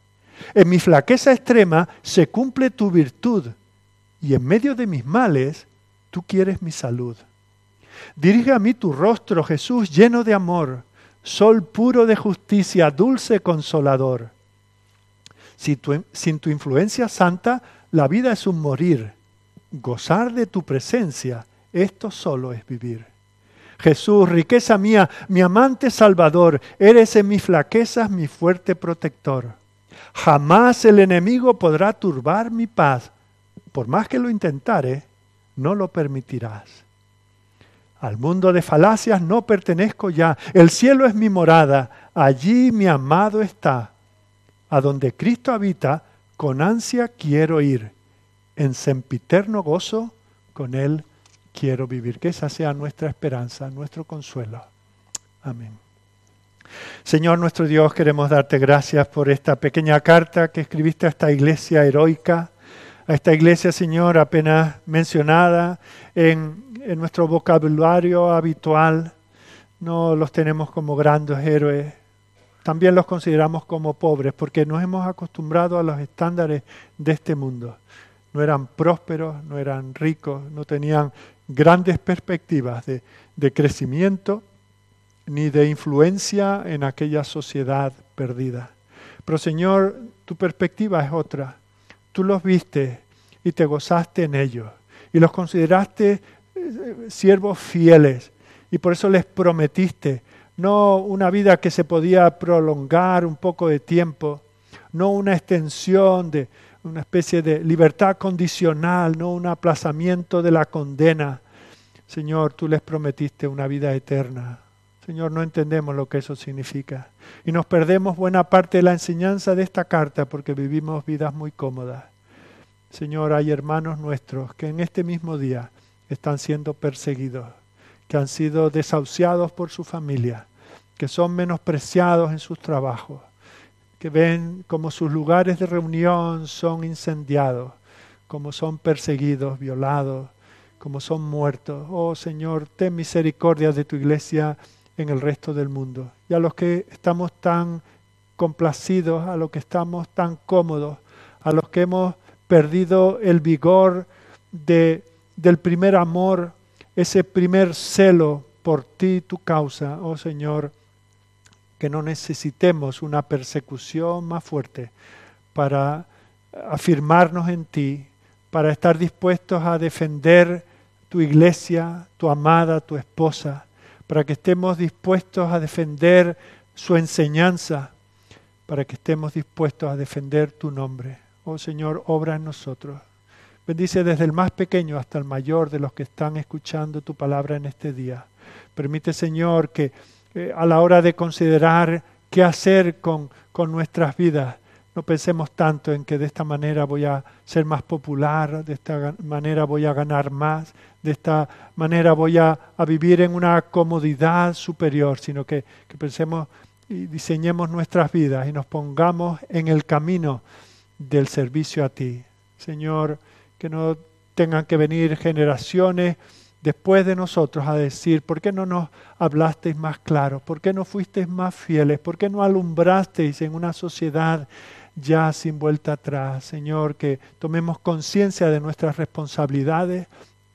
En mi flaqueza extrema se cumple tu virtud, y en medio de mis males tú quieres mi salud. Dirige a mí tu rostro, Jesús, lleno de amor, sol puro de justicia, dulce consolador. sin tu influencia santa, la vida es un morir. Gozar de tu presencia, esto solo es vivir. Jesús, riqueza mía, mi amante Salvador, eres en mis flaquezas mi fuerte protector. Jamás el enemigo podrá turbar mi paz. Por más que lo intentare, no lo permitirás. Al mundo de falacias no pertenezco ya. El cielo es mi morada. Allí mi amado está. A donde Cristo habita, con ansia quiero ir. En sempiterno gozo, con Él quiero vivir. Que esa sea nuestra esperanza, nuestro consuelo. Amén. Señor nuestro Dios, queremos darte gracias por esta pequeña carta que escribiste a esta iglesia heroica, a esta iglesia, Señor, apenas mencionada en, nuestro vocabulario habitual. No los tenemos como grandes héroes, también los consideramos como pobres porque nos hemos acostumbrado a los estándares de este mundo. No eran prósperos, no eran ricos, no tenían grandes perspectivas de crecimiento ni de influencia en aquella sociedad perdida. Pero Señor, tu perspectiva es otra. Tú los viste y te gozaste en ellos y los consideraste eh, siervos fieles y por eso les prometiste no una vida que se podía prolongar un poco de tiempo, no una extensión de, una especie de libertad condicional, no un aplazamiento de la condena. Señor, tú les prometiste una vida eterna. Señor, no entendemos lo que eso significa. Y nos perdemos buena parte de la enseñanza de esta carta porque vivimos vidas muy cómodas. Señor, hay hermanos nuestros que en este mismo día están siendo perseguidos, que han sido desahuciados por su familia, que son menospreciados en sus trabajos, que ven como sus lugares de reunión son incendiados, como son perseguidos, violados, como son muertos. Oh Señor, ten misericordia de tu iglesia en el resto del mundo. Y a los que estamos tan complacidos, a los que estamos tan cómodos, a los que hemos perdido el vigor de, del primer amor, ese primer celo por ti, tu causa, oh Señor, que no necesitemos una persecución más fuerte para afirmarnos en ti, para estar dispuestos a defender tu iglesia, tu amada, tu esposa, para que estemos dispuestos a defender su enseñanza, para que estemos dispuestos a defender tu nombre. Oh Señor, obra en nosotros. Bendice desde el más pequeño hasta el mayor de los que están escuchando tu palabra en este día. Permite, Señor, que eh, a la hora de considerar qué hacer con, con nuestras vidas. No pensemos tanto en que de esta manera voy a ser más popular, de esta manera voy a ganar más, de esta manera voy a, a vivir en una comodidad superior, sino que, que pensemos y diseñemos nuestras vidas y nos pongamos en el camino del servicio a ti. Señor, que no tengan que venir generaciones después de nosotros a decir, ¿por qué no nos hablasteis más claro? ¿Por qué no fuisteis más fieles? ¿Por qué no alumbrasteis en una sociedad ya sin vuelta atrás? Señor, que tomemos conciencia de nuestras responsabilidades,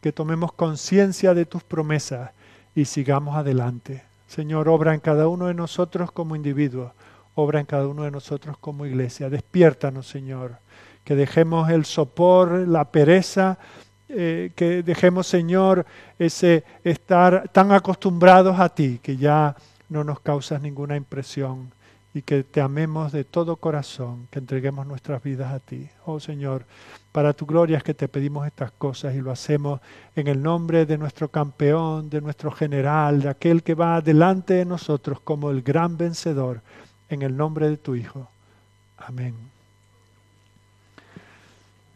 que tomemos conciencia de tus promesas y sigamos adelante. Señor, obra en cada uno de nosotros como individuos, obra en cada uno de nosotros como iglesia. Despiértanos, Señor, que dejemos el sopor, la pereza, eh, que dejemos, Señor, ese estar tan acostumbrados a ti que ya no nos causas ninguna impresión y que te amemos de todo corazón, que entreguemos nuestras vidas a ti. Oh Señor, para tu gloria es que te pedimos estas cosas y lo hacemos en el nombre de nuestro campeón, de nuestro general, de aquel que va delante de nosotros como el gran vencedor, en el nombre de tu Hijo. Amén.